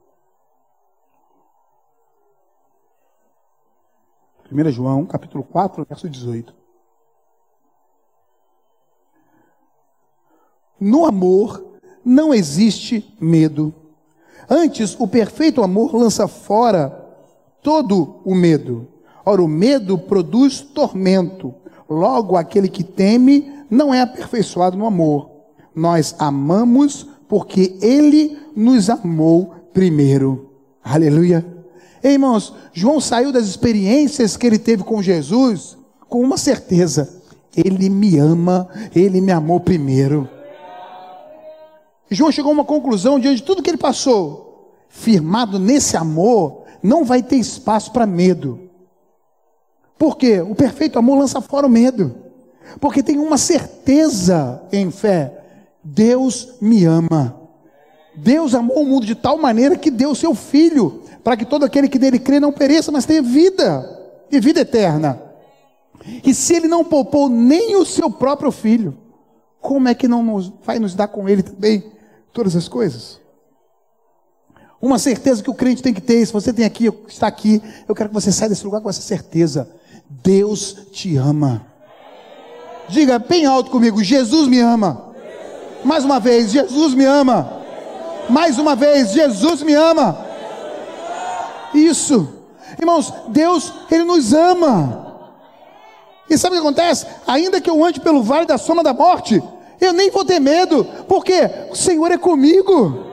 1 João, capítulo 4, verso 18. No amor não existe medo. Antes, o perfeito amor lança fora todo o medo. Ora, o medo produz tormento. Logo, aquele que teme não é aperfeiçoado no amor. Nós amamos porque Ele nos amou primeiro. Aleluia. Ei, irmãos, João saiu das experiências que ele teve com Jesus com uma certeza: Ele me ama, Ele me amou primeiro. João chegou a uma conclusão diante de tudo que ele passou. Firmado nesse amor, não vai ter espaço para medo. Por quê? O perfeito amor lança fora o medo. Porque tem uma certeza em fé Deus me ama. Deus amou o mundo de tal maneira que deu seu filho, para que todo aquele que nele crê não pereça, mas tenha vida, e vida eterna. E se ele não poupou nem o seu próprio filho, como é que não nos, vai nos dar com ele também todas as coisas? Uma certeza que o crente tem que ter, se você tem aqui, está aqui, eu quero que você saia desse lugar com essa certeza. Deus te ama. Diga bem alto comigo: Jesus me ama. Mais uma vez, Jesus me ama. Mais uma vez, Jesus me ama. Isso. Irmãos, Deus, Ele nos ama. E sabe o que acontece? Ainda que eu ande pelo vale da sombra da morte, eu nem vou ter medo, porque o Senhor é comigo.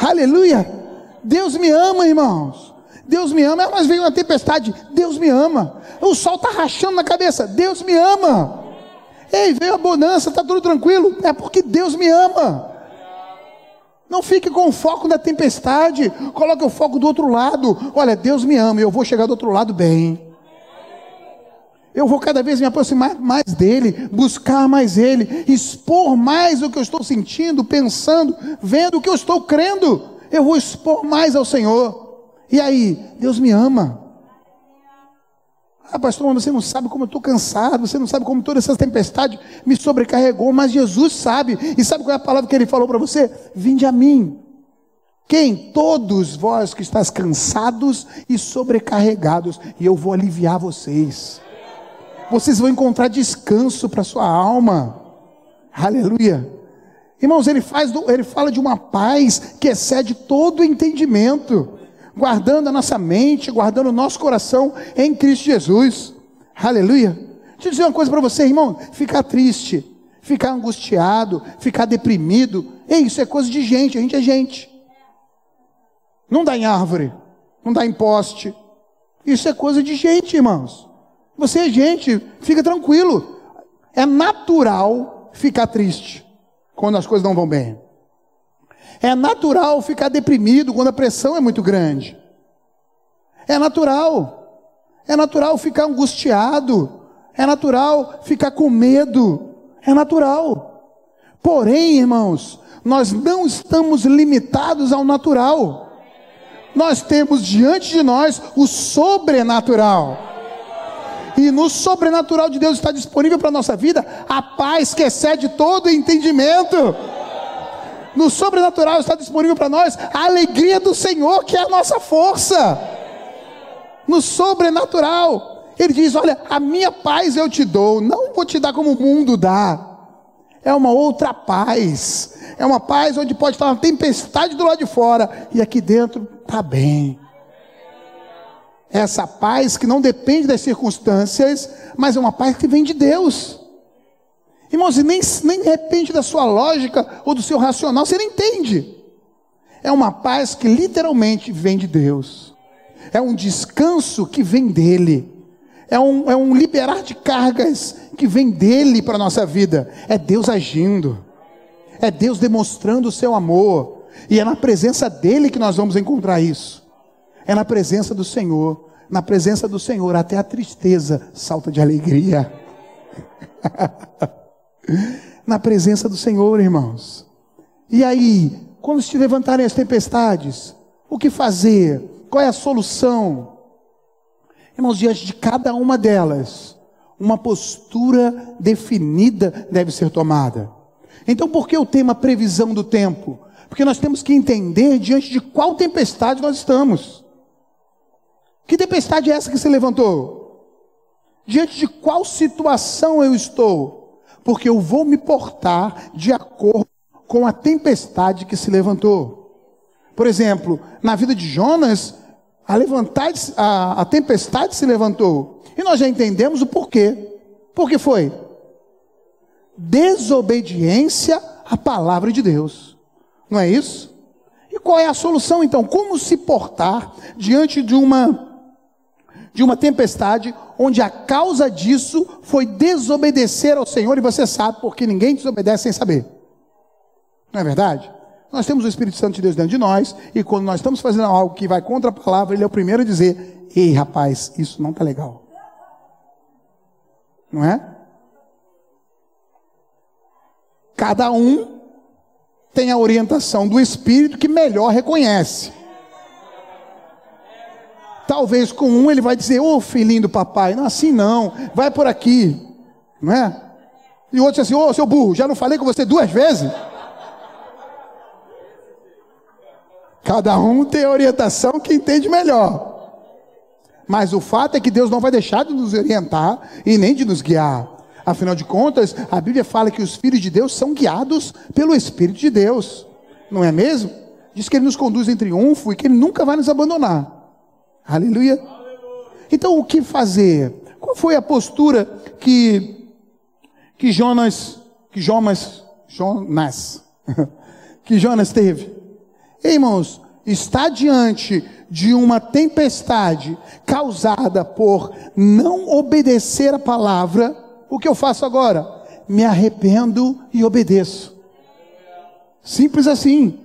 Aleluia! Deus me ama, irmãos. Deus me ama, mas veio uma tempestade. Deus me ama. O sol está rachando na cabeça. Deus me ama. Ei, veio a bonança, está tudo tranquilo. É porque Deus me ama. Não fique com o foco da tempestade. Coloque o foco do outro lado. Olha, Deus me ama e eu vou chegar do outro lado bem. Eu vou cada vez me aproximar mais dele, buscar mais ele, expor mais o que eu estou sentindo, pensando, vendo o que eu estou crendo. Eu vou expor mais ao Senhor. E aí, Deus me ama. Ah, pastor, você não sabe como eu estou cansado, você não sabe como toda essa tempestade me sobrecarregou, mas Jesus sabe. E sabe qual é a palavra que ele falou para você? Vinde a mim. Quem? Todos vós que estáis cansados e sobrecarregados, e eu vou aliviar vocês vocês vão encontrar descanso para sua alma. Aleluia. Irmãos, ele, faz ele fala de uma paz que excede todo entendimento, guardando a nossa mente, guardando o nosso coração em Cristo Jesus. Aleluia. Deixa eu dizer uma coisa para você, irmão: ficar triste, ficar angustiado, ficar deprimido, isso é coisa de gente, a gente é gente. Não dá em árvore, não dá em poste. Isso é coisa de gente, irmãos. Você é gente, fica tranquilo. É natural ficar triste quando as coisas não vão bem. É natural ficar deprimido quando a pressão é muito grande. É natural. É natural ficar angustiado. É natural ficar com medo. É natural. Porém, irmãos, nós não estamos limitados ao natural. Nós temos diante de nós o sobrenatural. E no sobrenatural de Deus está disponível para a nossa vida a paz que excede todo entendimento. No sobrenatural está disponível para nós a alegria do Senhor, que é a nossa força. No sobrenatural, Ele diz: Olha, a minha paz eu te dou, não vou te dar como o mundo dá. É uma outra paz. É uma paz onde pode estar uma tempestade do lado de fora e aqui dentro está bem essa paz que não depende das circunstâncias, mas é uma paz que vem de Deus. Irmãos, e nem, nem depende da sua lógica ou do seu racional, você não entende. É uma paz que literalmente vem de Deus. É um descanso que vem dele. É um, é um liberar de cargas que vem dele para a nossa vida. É Deus agindo. É Deus demonstrando o seu amor. E é na presença dele que nós vamos encontrar isso. É na presença do Senhor. Na presença do Senhor, até a tristeza salta de alegria. na presença do Senhor, irmãos. E aí, quando se levantarem as tempestades, o que fazer? Qual é a solução? Irmãos, diante de cada uma delas, uma postura definida deve ser tomada. Então, por que o tema previsão do tempo? Porque nós temos que entender diante de qual tempestade nós estamos. Que tempestade é essa que se levantou? Diante de qual situação eu estou? Porque eu vou me portar de acordo com a tempestade que se levantou. Por exemplo, na vida de Jonas, a, levantar, a, a tempestade se levantou. E nós já entendemos o porquê. Por que foi? Desobediência à palavra de Deus. Não é isso? E qual é a solução então? Como se portar diante de uma de uma tempestade, onde a causa disso foi desobedecer ao Senhor, e você sabe, porque ninguém desobedece sem saber. Não é verdade? Nós temos o Espírito Santo de Deus dentro de nós, e quando nós estamos fazendo algo que vai contra a palavra, ele é o primeiro a dizer: Ei, rapaz, isso não está legal. Não é? Cada um tem a orientação do Espírito que melhor reconhece. Talvez com um ele vai dizer, ô oh, filhinho do papai, não assim não, vai por aqui, não é? E o outro assim, ô oh, seu burro, já não falei com você duas vezes? Cada um tem a orientação que entende melhor. Mas o fato é que Deus não vai deixar de nos orientar e nem de nos guiar. Afinal de contas, a Bíblia fala que os filhos de Deus são guiados pelo Espírito de Deus. Não é mesmo? Diz que Ele nos conduz em triunfo e que Ele nunca vai nos abandonar. Aleluia. Então o que fazer? Qual foi a postura que, que Jonas, que Jonas, Jonas, que Jonas teve? Ei, irmãos, está diante de uma tempestade causada por não obedecer a palavra, o que eu faço agora? Me arrependo e obedeço. Simples assim.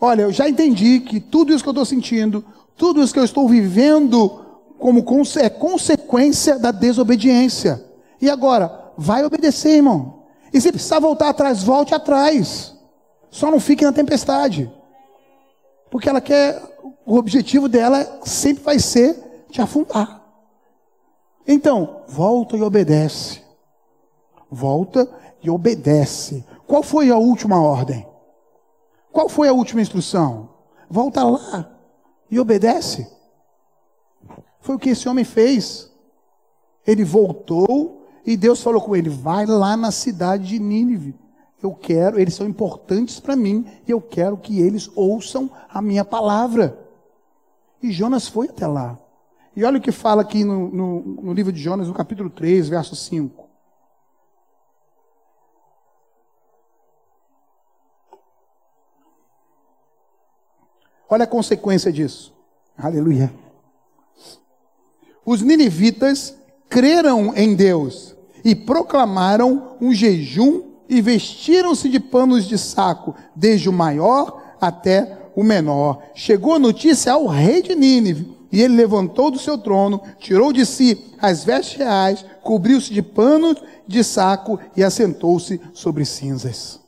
Olha, eu já entendi que tudo isso que eu estou sentindo, tudo isso que eu estou vivendo, como é consequência da desobediência. E agora, vai obedecer, irmão. E se precisar voltar atrás, volte atrás. Só não fique na tempestade. Porque ela quer, o objetivo dela sempre vai ser te afundar. Então, volta e obedece. Volta e obedece. Qual foi a última ordem? Qual foi a última instrução? Volta lá e obedece. Foi o que esse homem fez. Ele voltou e Deus falou com ele: vai lá na cidade de Nínive. Eu quero, eles são importantes para mim e eu quero que eles ouçam a minha palavra. E Jonas foi até lá. E olha o que fala aqui no, no, no livro de Jonas, no capítulo 3, verso 5. Olha a consequência disso. Aleluia. Os ninivitas creram em Deus e proclamaram um jejum e vestiram-se de panos de saco, desde o maior até o menor. Chegou a notícia ao rei de Nínive, e ele levantou do seu trono, tirou de si as vestes reais, cobriu-se de panos de saco e assentou-se sobre cinzas.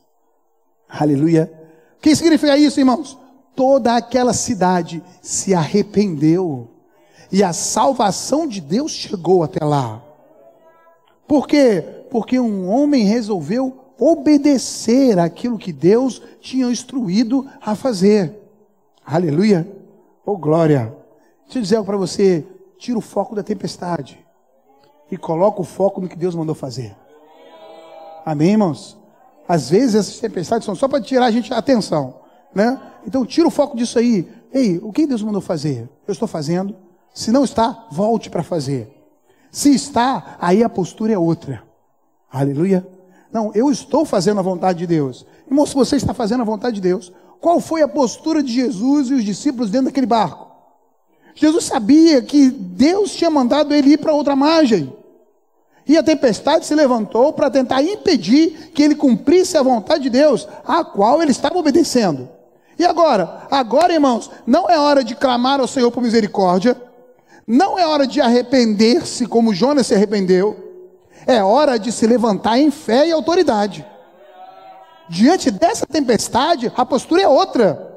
Aleluia. O que significa isso, irmãos? Toda aquela cidade se arrependeu. E a salvação de Deus chegou até lá. Por quê? Porque um homem resolveu obedecer aquilo que Deus tinha instruído a fazer. Aleluia. Oh glória. Deixa eu dizer algo para você. Tira o foco da tempestade. E coloca o foco no que Deus mandou fazer. Amém, irmãos? Às vezes essas tempestades são só para tirar a gente a atenção, né? Então tira o foco disso aí. Ei, o que Deus mandou fazer? Eu estou fazendo. Se não está, volte para fazer. Se está, aí a postura é outra. Aleluia. Não, eu estou fazendo a vontade de Deus. Irmão, se você está fazendo a vontade de Deus, qual foi a postura de Jesus e os discípulos dentro daquele barco? Jesus sabia que Deus tinha mandado ele ir para outra margem. E a tempestade se levantou para tentar impedir que ele cumprisse a vontade de Deus, a qual ele estava obedecendo. E agora? Agora, irmãos, não é hora de clamar ao Senhor por misericórdia, não é hora de arrepender-se como Jonas se arrependeu, é hora de se levantar em fé e autoridade. Diante dessa tempestade, a postura é outra.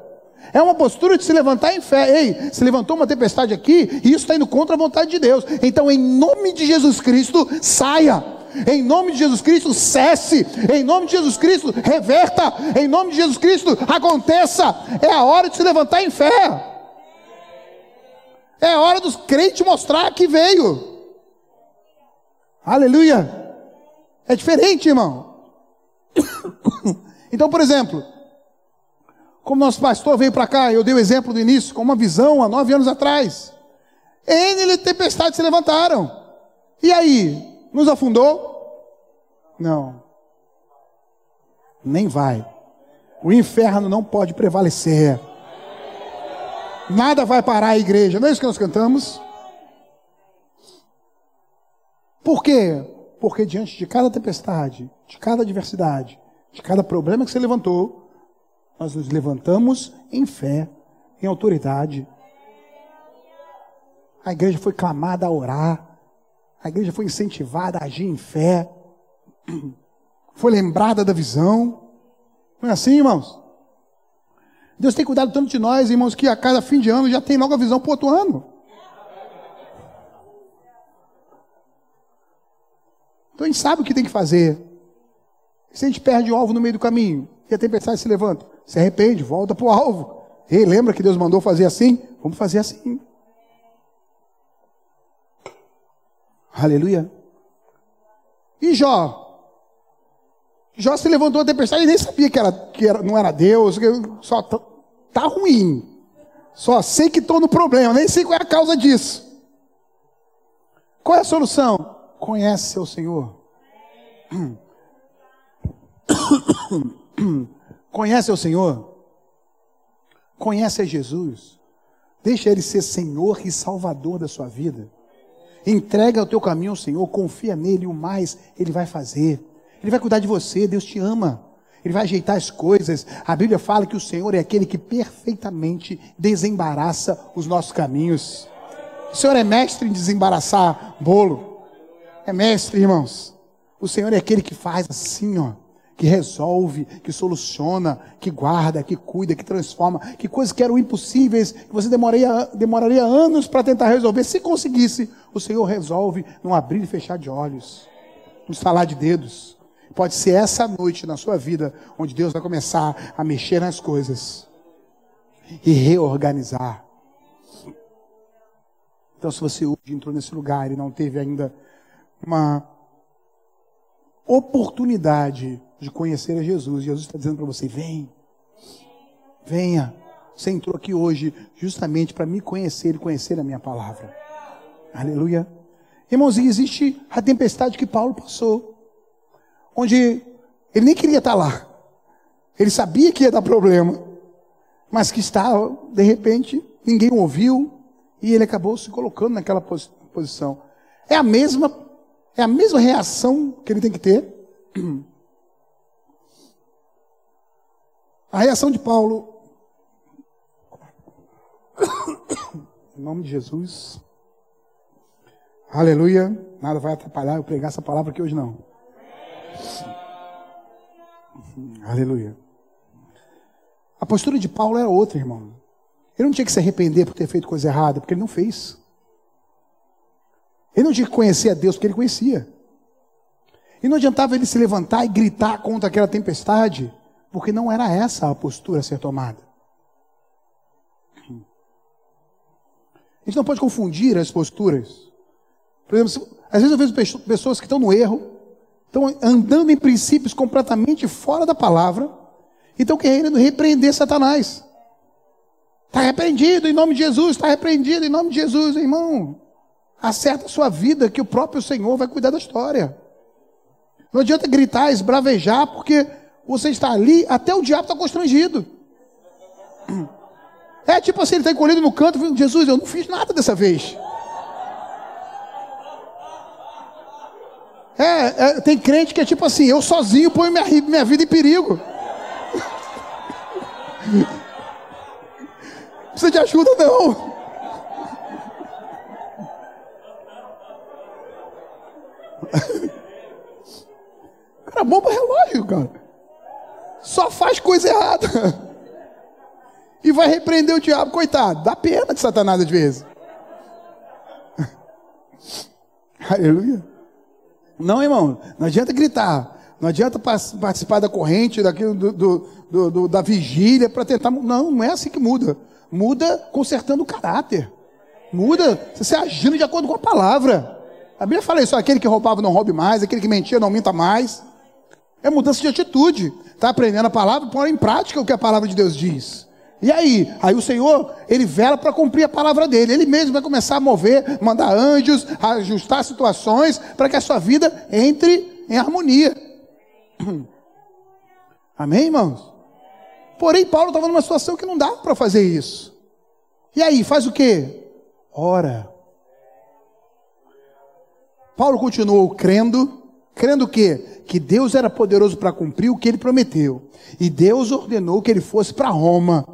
É uma postura de se levantar em fé. Ei, se levantou uma tempestade aqui, e isso está indo contra a vontade de Deus. Então, em nome de Jesus Cristo, saia em nome de Jesus Cristo, cesse. Em nome de Jesus Cristo, reverta. Em nome de Jesus Cristo, aconteça. É a hora de se levantar em fé. É a hora dos crentes mostrar que veio. Aleluia. É diferente, irmão. Então, por exemplo, como nosso pastor veio para cá, eu dei o exemplo do início, com uma visão há nove anos atrás. N tempestades se levantaram. E aí? Nos afundou? Não. Nem vai. O inferno não pode prevalecer. Nada vai parar a igreja. Não é isso que nós cantamos? Por quê? Porque diante de cada tempestade, de cada adversidade, de cada problema que você levantou, nós nos levantamos em fé, em autoridade. A igreja foi clamada a orar. A igreja foi incentivada a agir em fé. Foi lembrada da visão. Não é assim, irmãos? Deus tem cuidado tanto de nós, irmãos, que a cada fim de ano já tem logo a visão para outro ano. Então a gente sabe o que tem que fazer. Se a gente perde o alvo no meio do caminho e a tempestade se levanta, se arrepende, volta para o alvo. Ei, lembra que Deus mandou fazer assim? Vamos fazer assim. Aleluia. E Jó? Jó se levantou a tempestade e nem sabia que, era, que era, não era Deus, só tá, tá ruim. Só sei que estou no problema, nem sei qual é a causa disso. Qual é a solução? Conhece seu Senhor. Conhece o Senhor? Conhece a Jesus? Deixa Ele ser Senhor e Salvador da sua vida. Entrega o teu caminho ao Senhor, confia nele, o mais Ele vai fazer. Ele vai cuidar de você, Deus te ama. Ele vai ajeitar as coisas. A Bíblia fala que o Senhor é aquele que perfeitamente desembaraça os nossos caminhos. O Senhor é mestre em desembaraçar bolo. É mestre, irmãos. O Senhor é aquele que faz assim, ó que resolve, que soluciona, que guarda, que cuida, que transforma, que coisas que eram impossíveis, que você demoraria, demoraria anos para tentar resolver. Se conseguisse, o Senhor resolve num abrir e fechar de olhos, no estalar de dedos. Pode ser essa noite na sua vida onde Deus vai começar a mexer nas coisas e reorganizar. Então, se você hoje entrou nesse lugar e não teve ainda uma oportunidade de conhecer a Jesus, Jesus está dizendo para você: vem, venha. Você entrou aqui hoje justamente para me conhecer e conhecer a minha palavra. Aleluia. Irmãozinho, existe a tempestade que Paulo passou onde ele nem queria estar lá. Ele sabia que ia dar problema, mas que estava, de repente, ninguém ouviu e ele acabou se colocando naquela posição. É a mesma, é a mesma reação que ele tem que ter. A reação de Paulo, em nome de Jesus, aleluia, nada vai atrapalhar eu pregar essa palavra aqui hoje não. Aleluia. A postura de Paulo era outra, irmão. Ele não tinha que se arrepender por ter feito coisa errada, porque ele não fez. Ele não tinha que conhecer a Deus, porque ele conhecia. E não adiantava ele se levantar e gritar contra aquela tempestade, porque não era essa a postura a ser tomada. A gente não pode confundir as posturas. Por exemplo, às vezes eu vejo pessoas que estão no erro, estão andando em princípios completamente fora da palavra e estão querendo repreender Satanás. Está repreendido em nome de Jesus, está repreendido em nome de Jesus, irmão. Acerta a sua vida que o próprio Senhor vai cuidar da história. Não adianta gritar, esbravejar, porque você está ali, até o diabo está constrangido. É tipo assim, ele está encolhido no canto, Jesus, eu não fiz nada dessa vez. É, é, tem crente que é tipo assim, eu sozinho ponho minha, minha vida em perigo. Precisa de ajuda não. Cara, bomba relógio, cara. Só faz coisa errada. E vai repreender o diabo, coitado. Dá pena de Satanás às vezes. Aleluia. Não, irmão, não adianta gritar. Não adianta participar da corrente, daquilo, do, do, do, da vigília para tentar. Não, não é assim que muda. Muda consertando o caráter. Muda você agindo de acordo com a palavra. A Bíblia fala isso: aquele que roubava não roube mais, aquele que mentia não minta mais. É mudança de atitude. Está aprendendo a palavra, põe em prática o que a palavra de Deus diz. E aí? Aí o Senhor, ele vela para cumprir a palavra dele. Ele mesmo vai começar a mover, mandar anjos, ajustar situações para que a sua vida entre em harmonia. Amém, irmãos? Porém, Paulo estava numa situação que não dava para fazer isso. E aí, faz o quê? Ora. Paulo continuou crendo, crendo o quê? Que Deus era poderoso para cumprir o que ele prometeu. E Deus ordenou que ele fosse para Roma.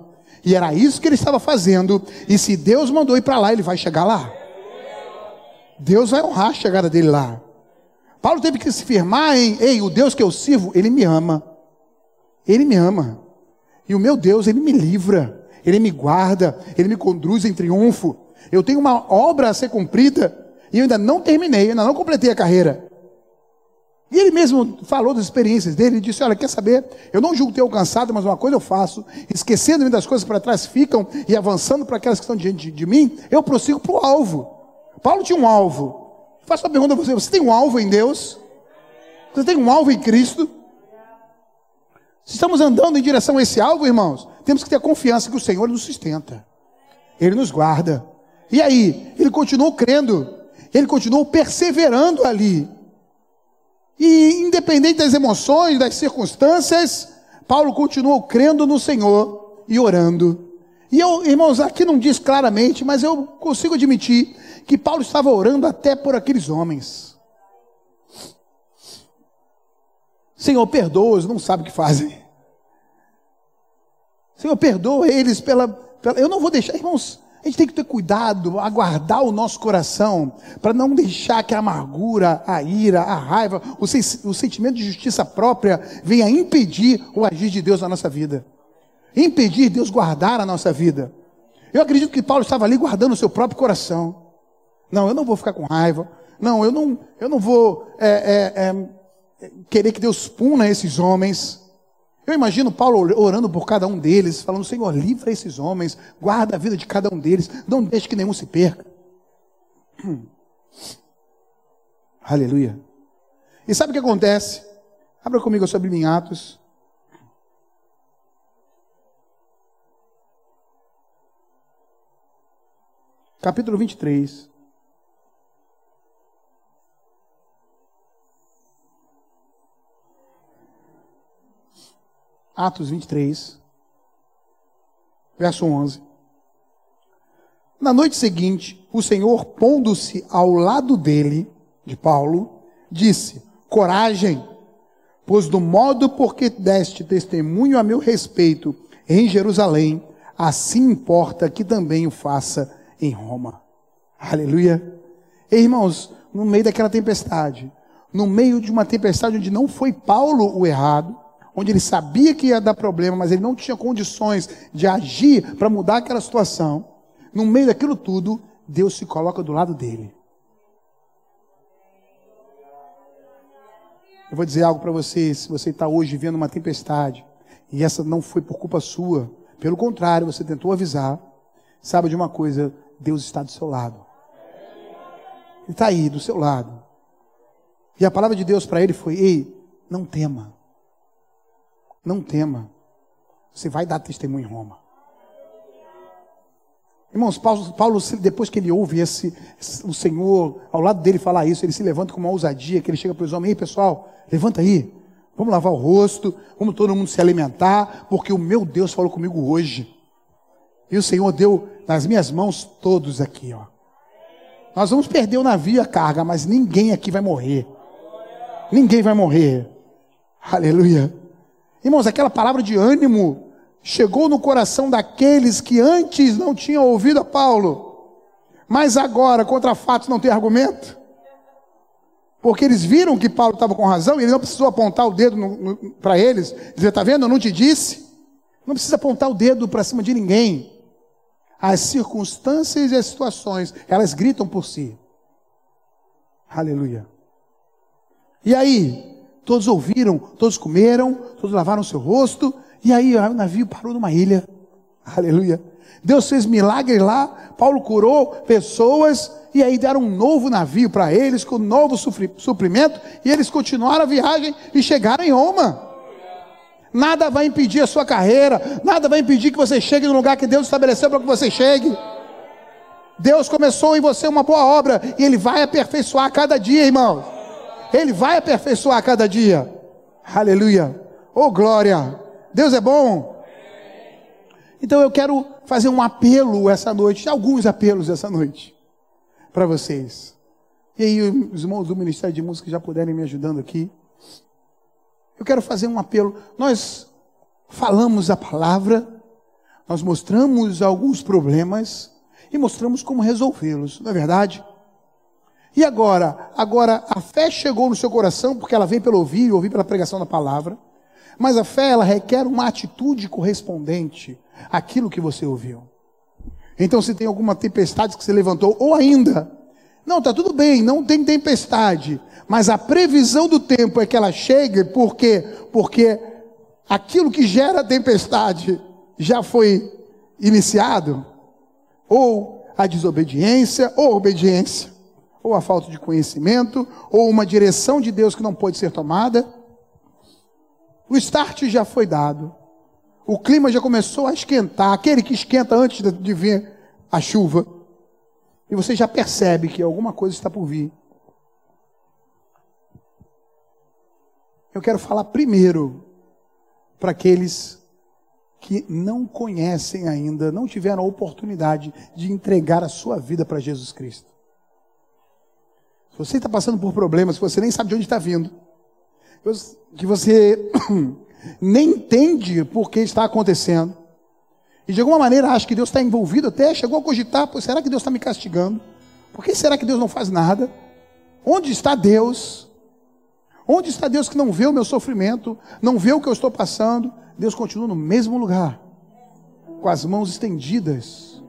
E era isso que ele estava fazendo. E se Deus mandou ir para lá, ele vai chegar lá. Deus vai honrar a chegada dele lá. Paulo teve que se firmar em: ei, o Deus que eu sirvo, ele me ama. Ele me ama. E o meu Deus, ele me livra. Ele me guarda. Ele me conduz em triunfo. Eu tenho uma obra a ser cumprida. E eu ainda não terminei, ainda não completei a carreira. E ele mesmo falou das experiências dele, ele disse: Olha, quer saber? Eu não julgo ter alcançado, mas uma coisa eu faço, esquecendo-me das coisas para trás ficam e avançando para aquelas que estão diante de, de mim, eu prossigo para o alvo. Paulo tinha um alvo. Faço uma pergunta a você: você tem um alvo em Deus? Você tem um alvo em Cristo? Se estamos andando em direção a esse alvo, irmãos, temos que ter confiança que o Senhor nos sustenta, Ele nos guarda. E aí, ele continuou crendo. Ele continuou perseverando ali. E independente das emoções, das circunstâncias, Paulo continuou crendo no Senhor e orando. E eu, irmãos, aqui não diz claramente, mas eu consigo admitir que Paulo estava orando até por aqueles homens. Senhor, perdoa-os, não sabem o que fazem. Senhor, perdoa eles pela, pela. Eu não vou deixar, irmãos, a gente tem que ter cuidado, aguardar o nosso coração, para não deixar que a amargura, a ira, a raiva, o, o sentimento de justiça própria venha impedir o agir de Deus na nossa vida. Impedir Deus guardar a nossa vida. Eu acredito que Paulo estava ali guardando o seu próprio coração. Não, eu não vou ficar com raiva. Não, eu não, eu não vou é, é, é, querer que Deus puna esses homens. Eu imagino Paulo orando por cada um deles, falando: Senhor, livra esses homens, guarda a vida de cada um deles, não deixe que nenhum se perca. Aleluia. E sabe o que acontece? Abra comigo Bíblia em Atos. Capítulo 23. Atos 23, verso 11. Na noite seguinte, o Senhor, pondo-se ao lado dele, de Paulo, disse: Coragem, pois do modo por que deste testemunho a meu respeito em Jerusalém, assim importa que também o faça em Roma. Aleluia. E, irmãos, no meio daquela tempestade, no meio de uma tempestade onde não foi Paulo o errado, onde ele sabia que ia dar problema, mas ele não tinha condições de agir para mudar aquela situação, no meio daquilo tudo, Deus se coloca do lado dele. Eu vou dizer algo para você, se você está hoje vivendo uma tempestade, e essa não foi por culpa sua, pelo contrário, você tentou avisar, sabe de uma coisa, Deus está do seu lado. Ele está aí, do seu lado. E a palavra de Deus para ele foi: Ei, não tema. Não tema. Você vai dar testemunho em Roma. Irmãos, Paulo, Paulo, depois que ele ouve esse, o Senhor ao lado dele falar isso, ele se levanta com uma ousadia, que ele chega para os homens, ei pessoal, levanta aí, vamos lavar o rosto, vamos todo mundo se alimentar, porque o meu Deus falou comigo hoje. E o Senhor deu nas minhas mãos todos aqui, ó. Nós vamos perder o navio a carga, mas ninguém aqui vai morrer. Ninguém vai morrer. Aleluia. Irmãos, aquela palavra de ânimo chegou no coração daqueles que antes não tinham ouvido a Paulo, mas agora, contra fatos, não tem argumento. Porque eles viram que Paulo estava com razão e ele não precisou apontar o dedo para eles, dizer: Está vendo, eu não te disse. Não precisa apontar o dedo para cima de ninguém. As circunstâncias e as situações, elas gritam por si. Aleluia. E aí, Todos ouviram, todos comeram, todos lavaram seu rosto, e aí o navio parou numa ilha. Aleluia. Deus fez milagre lá, Paulo curou pessoas, e aí deram um novo navio para eles, com um novo suprimento, e eles continuaram a viagem e chegaram em Roma. Nada vai impedir a sua carreira, nada vai impedir que você chegue no lugar que Deus estabeleceu para que você chegue. Deus começou em você uma boa obra, e Ele vai aperfeiçoar cada dia, irmãos. Ele vai aperfeiçoar a cada dia. Aleluia. Oh glória. Deus é bom. Então eu quero fazer um apelo essa noite, alguns apelos essa noite para vocês. E aí os irmãos do Ministério de Música já puderem me ajudando aqui. Eu quero fazer um apelo. Nós falamos a palavra, nós mostramos alguns problemas e mostramos como resolvê-los, não é verdade? E agora? Agora a fé chegou no seu coração porque ela vem pelo ouvir ouvir pela pregação da palavra. Mas a fé ela requer uma atitude correspondente àquilo que você ouviu. Então se tem alguma tempestade que se levantou ou ainda não, tá tudo bem, não tem tempestade, mas a previsão do tempo é que ela chegue, porque porque aquilo que gera a tempestade já foi iniciado, ou a desobediência ou a obediência ou a falta de conhecimento, ou uma direção de Deus que não pode ser tomada. O start já foi dado. O clima já começou a esquentar, aquele que esquenta antes de vir a chuva. e você já percebe que alguma coisa está por vir, eu quero falar primeiro para aqueles que não conhecem ainda, não tiveram a oportunidade de entregar a sua vida para Jesus Cristo. Você está passando por problemas que você nem sabe de onde está vindo, que você nem entende por que está acontecendo, e de alguma maneira acha que Deus está envolvido, até chegou a cogitar, será que Deus está me castigando? Por que será que Deus não faz nada? Onde está Deus? Onde está Deus que não vê o meu sofrimento, não vê o que eu estou passando? Deus continua no mesmo lugar, com as mãos estendidas,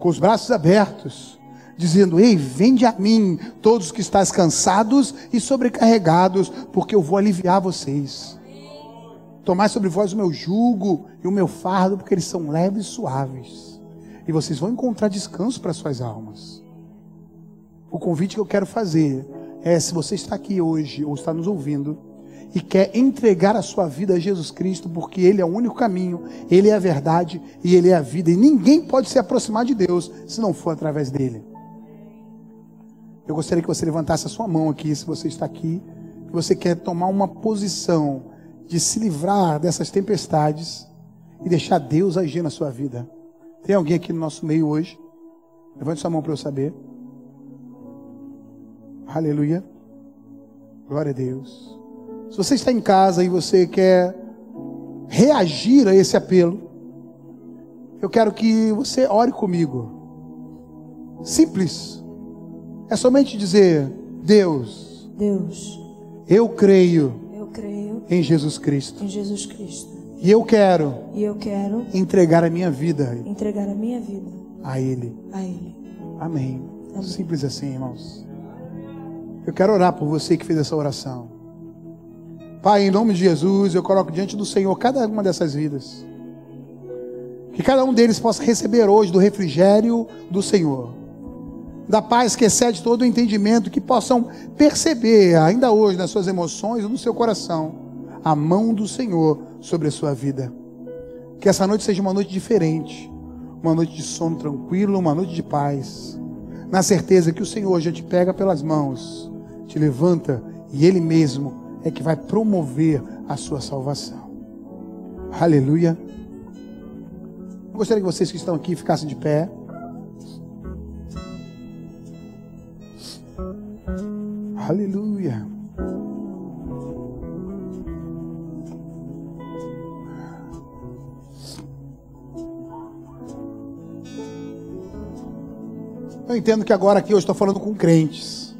com os braços abertos, dizendo: Ei, vende a mim, todos que estáis cansados e sobrecarregados, porque eu vou aliviar vocês. Tomai sobre vós o meu jugo e o meu fardo, porque eles são leves e suaves. E vocês vão encontrar descanso para suas almas. O convite que eu quero fazer é: se você está aqui hoje ou está nos ouvindo e quer entregar a sua vida a Jesus Cristo, porque Ele é o único caminho, Ele é a verdade e Ele é a vida, e ninguém pode se aproximar de Deus se não for através dele. Eu gostaria que você levantasse a sua mão aqui, se você está aqui, que você quer tomar uma posição de se livrar dessas tempestades e deixar Deus agir na sua vida. Tem alguém aqui no nosso meio hoje? Levante sua mão para eu saber. Aleluia. Glória a Deus. Se você está em casa e você quer reagir a esse apelo, eu quero que você ore comigo. Simples. É somente dizer: Deus. Deus. Eu creio creio em Jesus Cristo. Em Jesus Cristo. E eu quero. E eu quero entregar a minha vida. Entregar a minha vida a Ele. A Ele. Amém. Amém. Simples assim, irmãos. Eu quero orar por você que fez essa oração. Pai, em nome de Jesus, eu coloco diante do Senhor cada uma dessas vidas. Que cada um deles possa receber hoje do refrigério do Senhor da paz que excede todo o entendimento, que possam perceber ainda hoje nas suas emoções ou no seu coração a mão do Senhor sobre a sua vida. Que essa noite seja uma noite diferente, uma noite de sono tranquilo, uma noite de paz, na certeza que o Senhor já te pega pelas mãos, te levanta e Ele mesmo é que vai promover a sua salvação. Aleluia. Gostaria que vocês que estão aqui ficassem de pé. Aleluia. Eu entendo que agora aqui eu estou falando com crentes.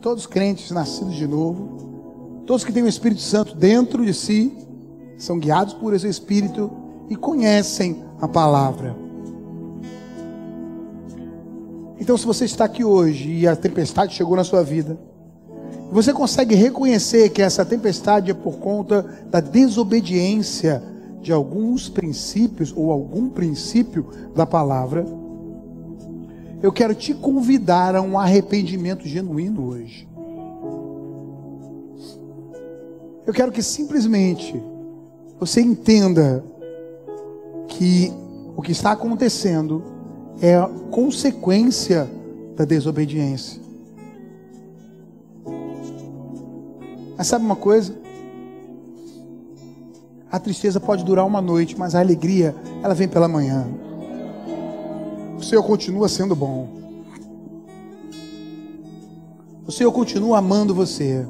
Todos crentes nascidos de novo. Todos que têm o Espírito Santo dentro de si. São guiados por esse Espírito e conhecem a palavra. Então, se você está aqui hoje e a tempestade chegou na sua vida, você consegue reconhecer que essa tempestade é por conta da desobediência de alguns princípios ou algum princípio da palavra, eu quero te convidar a um arrependimento genuíno hoje. Eu quero que simplesmente você entenda que o que está acontecendo é a consequência da desobediência. Mas sabe uma coisa? A tristeza pode durar uma noite, mas a alegria, ela vem pela manhã. O Senhor continua sendo bom. O Senhor continua amando você.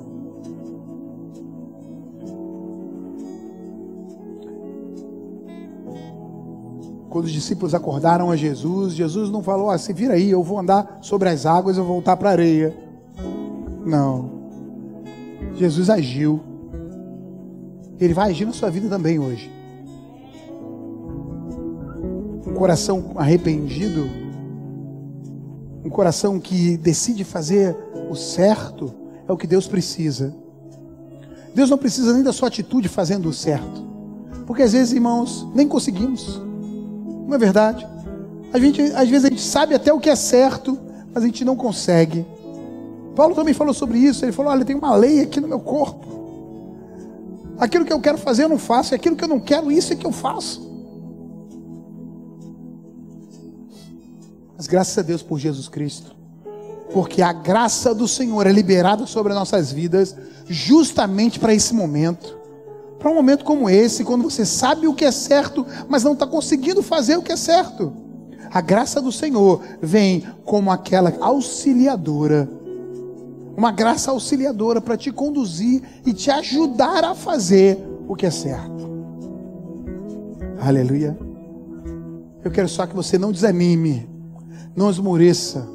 Quando os discípulos acordaram a Jesus, Jesus não falou assim: vira aí, eu vou andar sobre as águas e vou voltar para a areia. Não. Jesus agiu. Ele vai agir na sua vida também hoje. Um coração arrependido, um coração que decide fazer o certo, é o que Deus precisa. Deus não precisa nem da sua atitude fazendo o certo. Porque às vezes, irmãos, nem conseguimos. Não é verdade? A gente, às vezes a gente sabe até o que é certo, mas a gente não consegue. Paulo também falou sobre isso. Ele falou: Olha, tem uma lei aqui no meu corpo. Aquilo que eu quero fazer eu não faço, e aquilo que eu não quero, isso é que eu faço. Mas graças a Deus por Jesus Cristo. Porque a graça do Senhor é liberada sobre as nossas vidas justamente para esse momento. Para um momento como esse, quando você sabe o que é certo, mas não está conseguindo fazer o que é certo. A graça do Senhor vem como aquela auxiliadora. Uma graça auxiliadora para te conduzir e te ajudar a fazer o que é certo. Aleluia. Eu quero só que você não desanime, não esmoreça.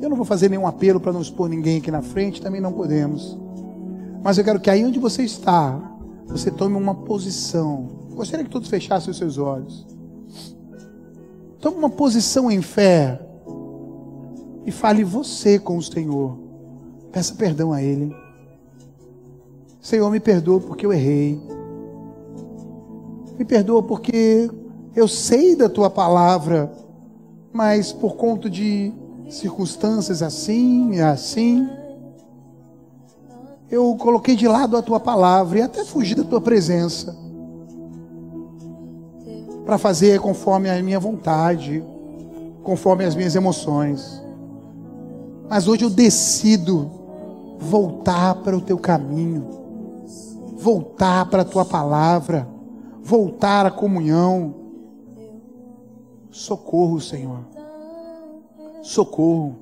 Eu não vou fazer nenhum apelo para não expor ninguém aqui na frente, também não podemos. Mas eu quero que aí onde você está, você tome uma posição. Gostaria que todos fechassem os seus olhos. Tome uma posição em fé e fale você com o Senhor. Peça perdão a Ele. Senhor, me perdoa porque eu errei. Me perdoa porque eu sei da tua palavra, mas por conta de circunstâncias assim e assim, eu coloquei de lado a tua palavra e até fugi da tua presença para fazer conforme a minha vontade, conforme as minhas emoções. Mas hoje eu decido voltar para o teu caminho, voltar para a tua palavra, voltar à comunhão. Socorro, Senhor. Socorro.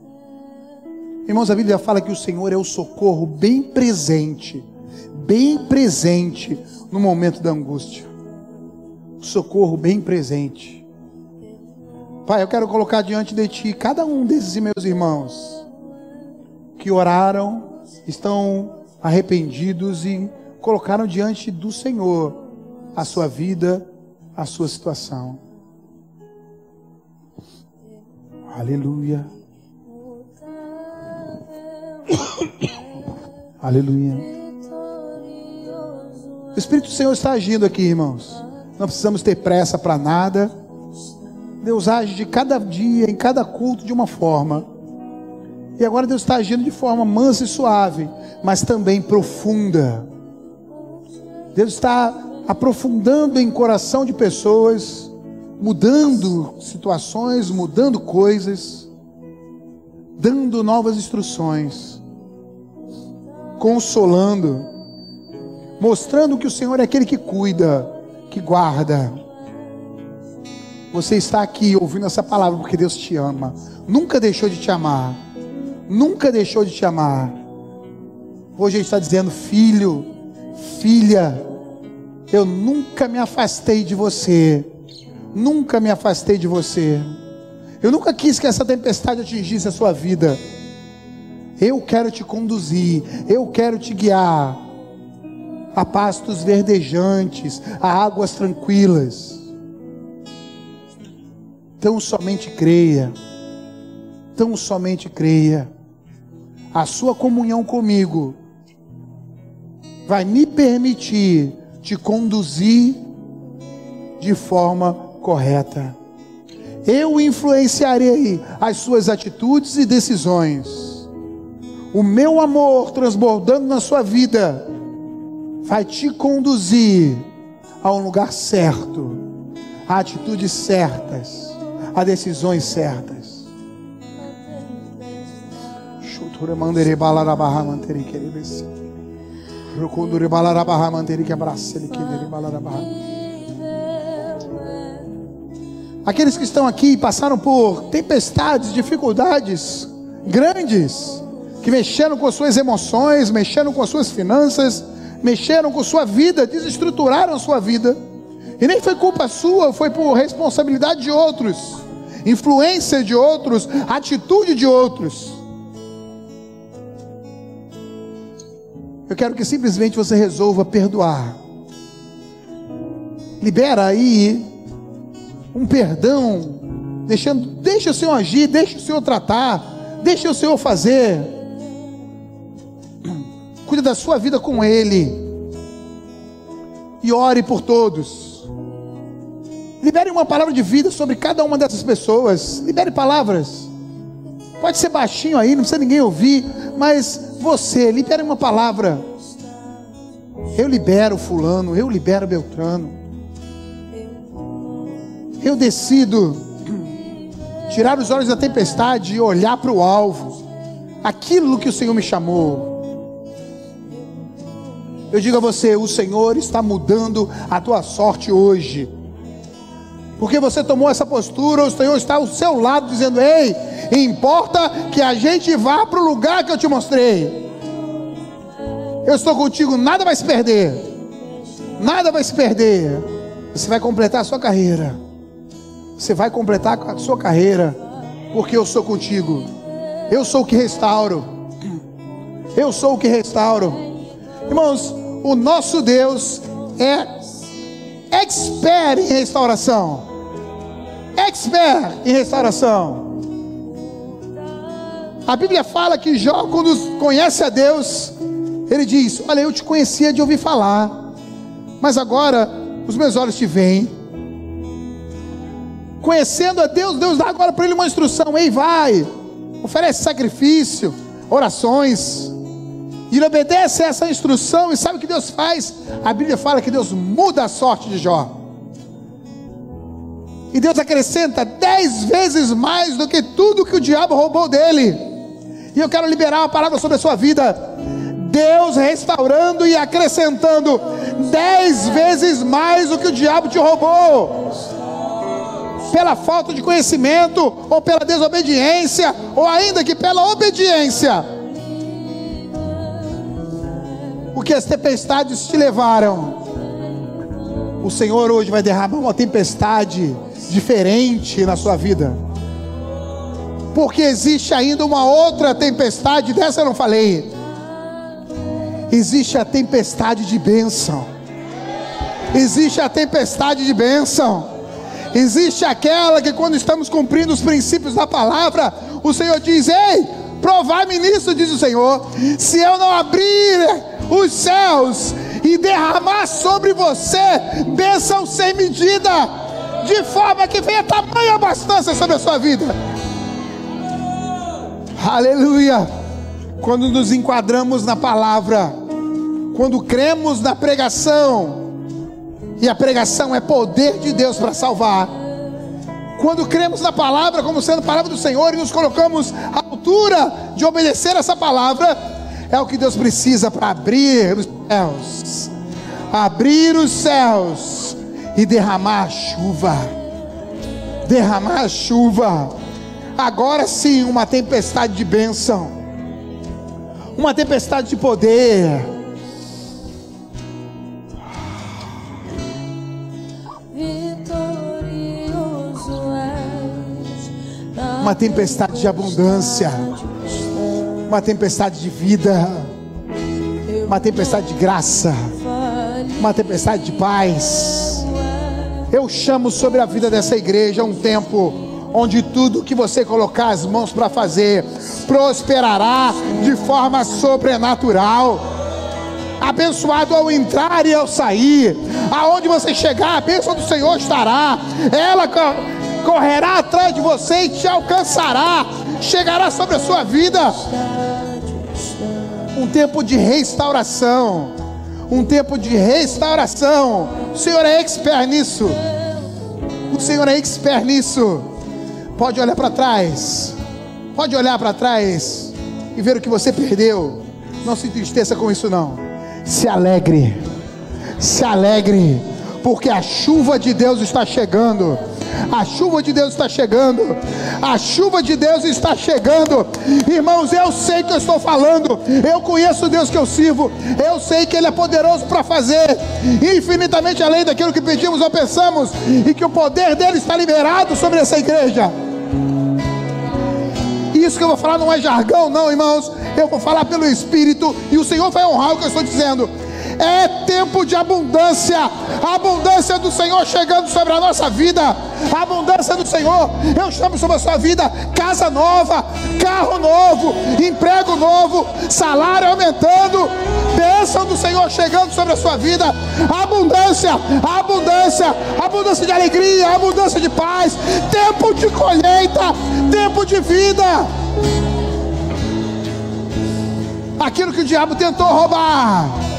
Irmãos, a Bíblia fala que o Senhor é o socorro bem presente, bem presente no momento da angústia socorro bem presente. Pai, eu quero colocar diante de Ti cada um desses meus irmãos que oraram, estão arrependidos e colocaram diante do Senhor a sua vida, a sua situação. Aleluia. Aleluia. O Espírito do Senhor está agindo aqui, irmãos não precisamos ter pressa para nada. Deus age de cada dia, em cada culto, de uma forma. E agora Deus está agindo de forma mansa e suave, mas também profunda. Deus está aprofundando em coração de pessoas, mudando situações, mudando coisas, dando novas instruções, consolando, mostrando que o Senhor é aquele que cuida que guarda. Você está aqui ouvindo essa palavra porque Deus te ama. Nunca deixou de te amar. Nunca deixou de te amar. Hoje Ele está dizendo: Filho, filha, eu nunca me afastei de você. Nunca me afastei de você. Eu nunca quis que essa tempestade atingisse a sua vida. Eu quero te conduzir. Eu quero te guiar a pastos verdejantes, a águas tranquilas. Tão somente creia, tão somente creia. A sua comunhão comigo vai me permitir te conduzir de forma correta. Eu influenciarei as suas atitudes e decisões. O meu amor transbordando na sua vida vai te conduzir a um lugar certo, a atitudes certas, a decisões certas. Aqueles que estão aqui passaram por tempestades, dificuldades grandes, que mexeram com as suas emoções, mexeram com as suas finanças, mexeram com sua vida, desestruturaram sua vida. E nem foi culpa sua, foi por responsabilidade de outros, influência de outros, atitude de outros. Eu quero que simplesmente você resolva perdoar. Libera aí um perdão, deixando, deixa o Senhor agir, deixa o Senhor tratar, deixa o Senhor fazer cuide da sua vida com Ele. E ore por todos. Libere uma palavra de vida sobre cada uma dessas pessoas. Libere palavras. Pode ser baixinho aí, não precisa ninguém ouvir. Mas você, libere uma palavra. Eu libero Fulano, eu libero Beltrano. Eu decido tirar os olhos da tempestade e olhar para o alvo, aquilo que o Senhor me chamou. Eu digo a você: o Senhor está mudando a tua sorte hoje. Porque você tomou essa postura, o Senhor está ao seu lado dizendo: Ei, importa que a gente vá para o lugar que eu te mostrei. Eu estou contigo, nada vai se perder. Nada vai se perder. Você vai completar a sua carreira. Você vai completar a sua carreira, porque eu sou contigo. Eu sou o que restauro. Eu sou o que restauro. Irmãos, o nosso Deus é expert em restauração. Expert em restauração. A Bíblia fala que Jó, quando conhece a Deus, ele diz: Olha, eu te conhecia de ouvir falar, mas agora os meus olhos te veem conhecendo a Deus, Deus dá agora para ele uma instrução: ei, vai, oferece sacrifício, orações. E ele obedece a essa instrução e sabe o que Deus faz? A Bíblia fala que Deus muda a sorte de Jó. E Deus acrescenta dez vezes mais do que tudo que o diabo roubou dele. E eu quero liberar uma palavra sobre a sua vida. Deus restaurando e acrescentando dez vezes mais do que o diabo te roubou pela falta de conhecimento, ou pela desobediência, ou ainda que pela obediência. Porque as tempestades te levaram. O Senhor hoje vai derramar uma tempestade diferente na sua vida. Porque existe ainda uma outra tempestade, dessa eu não falei. Existe a tempestade de bênção. Existe a tempestade de bênção. Existe aquela que, quando estamos cumprindo os princípios da palavra, o Senhor diz: Ei, provai-me nisso, diz o Senhor. Se eu não abrir os céus e derramar sobre você bênção sem medida, de forma que venha tamanha abastança sobre a sua vida. Aleluia. Quando nos enquadramos na palavra, quando cremos na pregação, e a pregação é poder de Deus para salvar. Quando cremos na palavra como sendo palavra do Senhor e nos colocamos à altura de obedecer essa palavra, é o que Deus precisa para abrir os céus, abrir os céus e derramar a chuva. Derramar a chuva. Agora sim, uma tempestade de bênção, uma tempestade de poder. Uma tempestade de abundância, uma tempestade de vida, uma tempestade de graça, uma tempestade de paz. Eu chamo sobre a vida dessa igreja um tempo onde tudo que você colocar as mãos para fazer prosperará de forma sobrenatural. Abençoado ao entrar e ao sair, aonde você chegar, a bênção do Senhor estará. Ela correrá atrás de você e te alcançará, chegará sobre a sua vida. Um tempo de restauração, um tempo de restauração. O Senhor é expert nisso. O Senhor é expert nisso. Pode olhar para trás, pode olhar para trás e ver o que você perdeu. Não se entristeça com isso, não. Se alegre, se alegre, porque a chuva de Deus está chegando a chuva de Deus está chegando. A chuva de Deus está chegando. Irmãos, eu sei que eu estou falando. Eu conheço o Deus que eu sirvo. Eu sei que Ele é poderoso para fazer infinitamente além daquilo que pedimos ou pensamos. E que o poder dele está liberado sobre essa igreja. Isso que eu vou falar não é jargão, não, irmãos. Eu vou falar pelo Espírito. E o Senhor vai honrar o que eu estou dizendo. É tempo de abundância. A abundância do Senhor chegando sobre a nossa vida. A abundância do Senhor. Eu chamo sobre a sua vida casa nova, carro novo, emprego novo, salário aumentando. Bênção do Senhor chegando sobre a sua vida. Abundância, abundância, abundância de alegria, abundância de paz. Tempo de colheita, tempo de vida. Aquilo que o diabo tentou roubar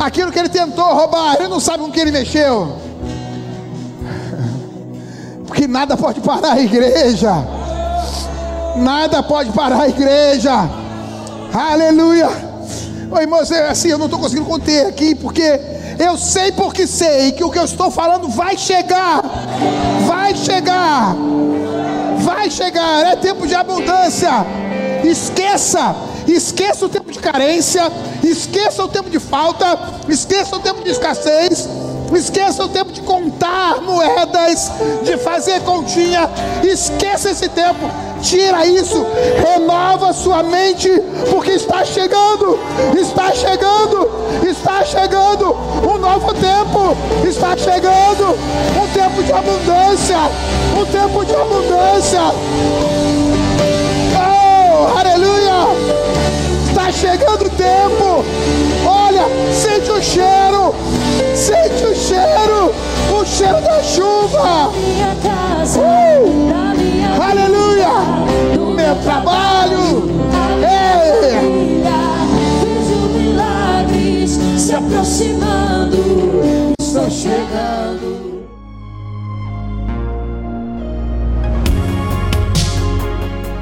aquilo que ele tentou roubar, ele não sabe com que ele mexeu. Porque nada pode parar a igreja. Nada pode parar a igreja. Aleluia. Oi, irmãos, é assim, eu não estou conseguindo conter aqui, porque eu sei porque sei que o que eu estou falando vai chegar. Vai chegar. Vai chegar. É tempo de abundância. Esqueça. Esqueça o tempo de carência. Esqueça o tempo de falta. Esqueça o tempo de escassez. Esqueça o tempo de contar moedas, de fazer continha. Esqueça esse tempo. Tira isso. Renova sua mente, porque está chegando. Está chegando. Está chegando um novo tempo. Está chegando um tempo de abundância. Um tempo de abundância. Oh, aleluia! Está chegando o tempo. Olha, sente o cheiro. Sente o cheiro. O cheiro da chuva. Uh! Aleluia. No meu trabalho. Ei. Se aproximando. Estou chegando.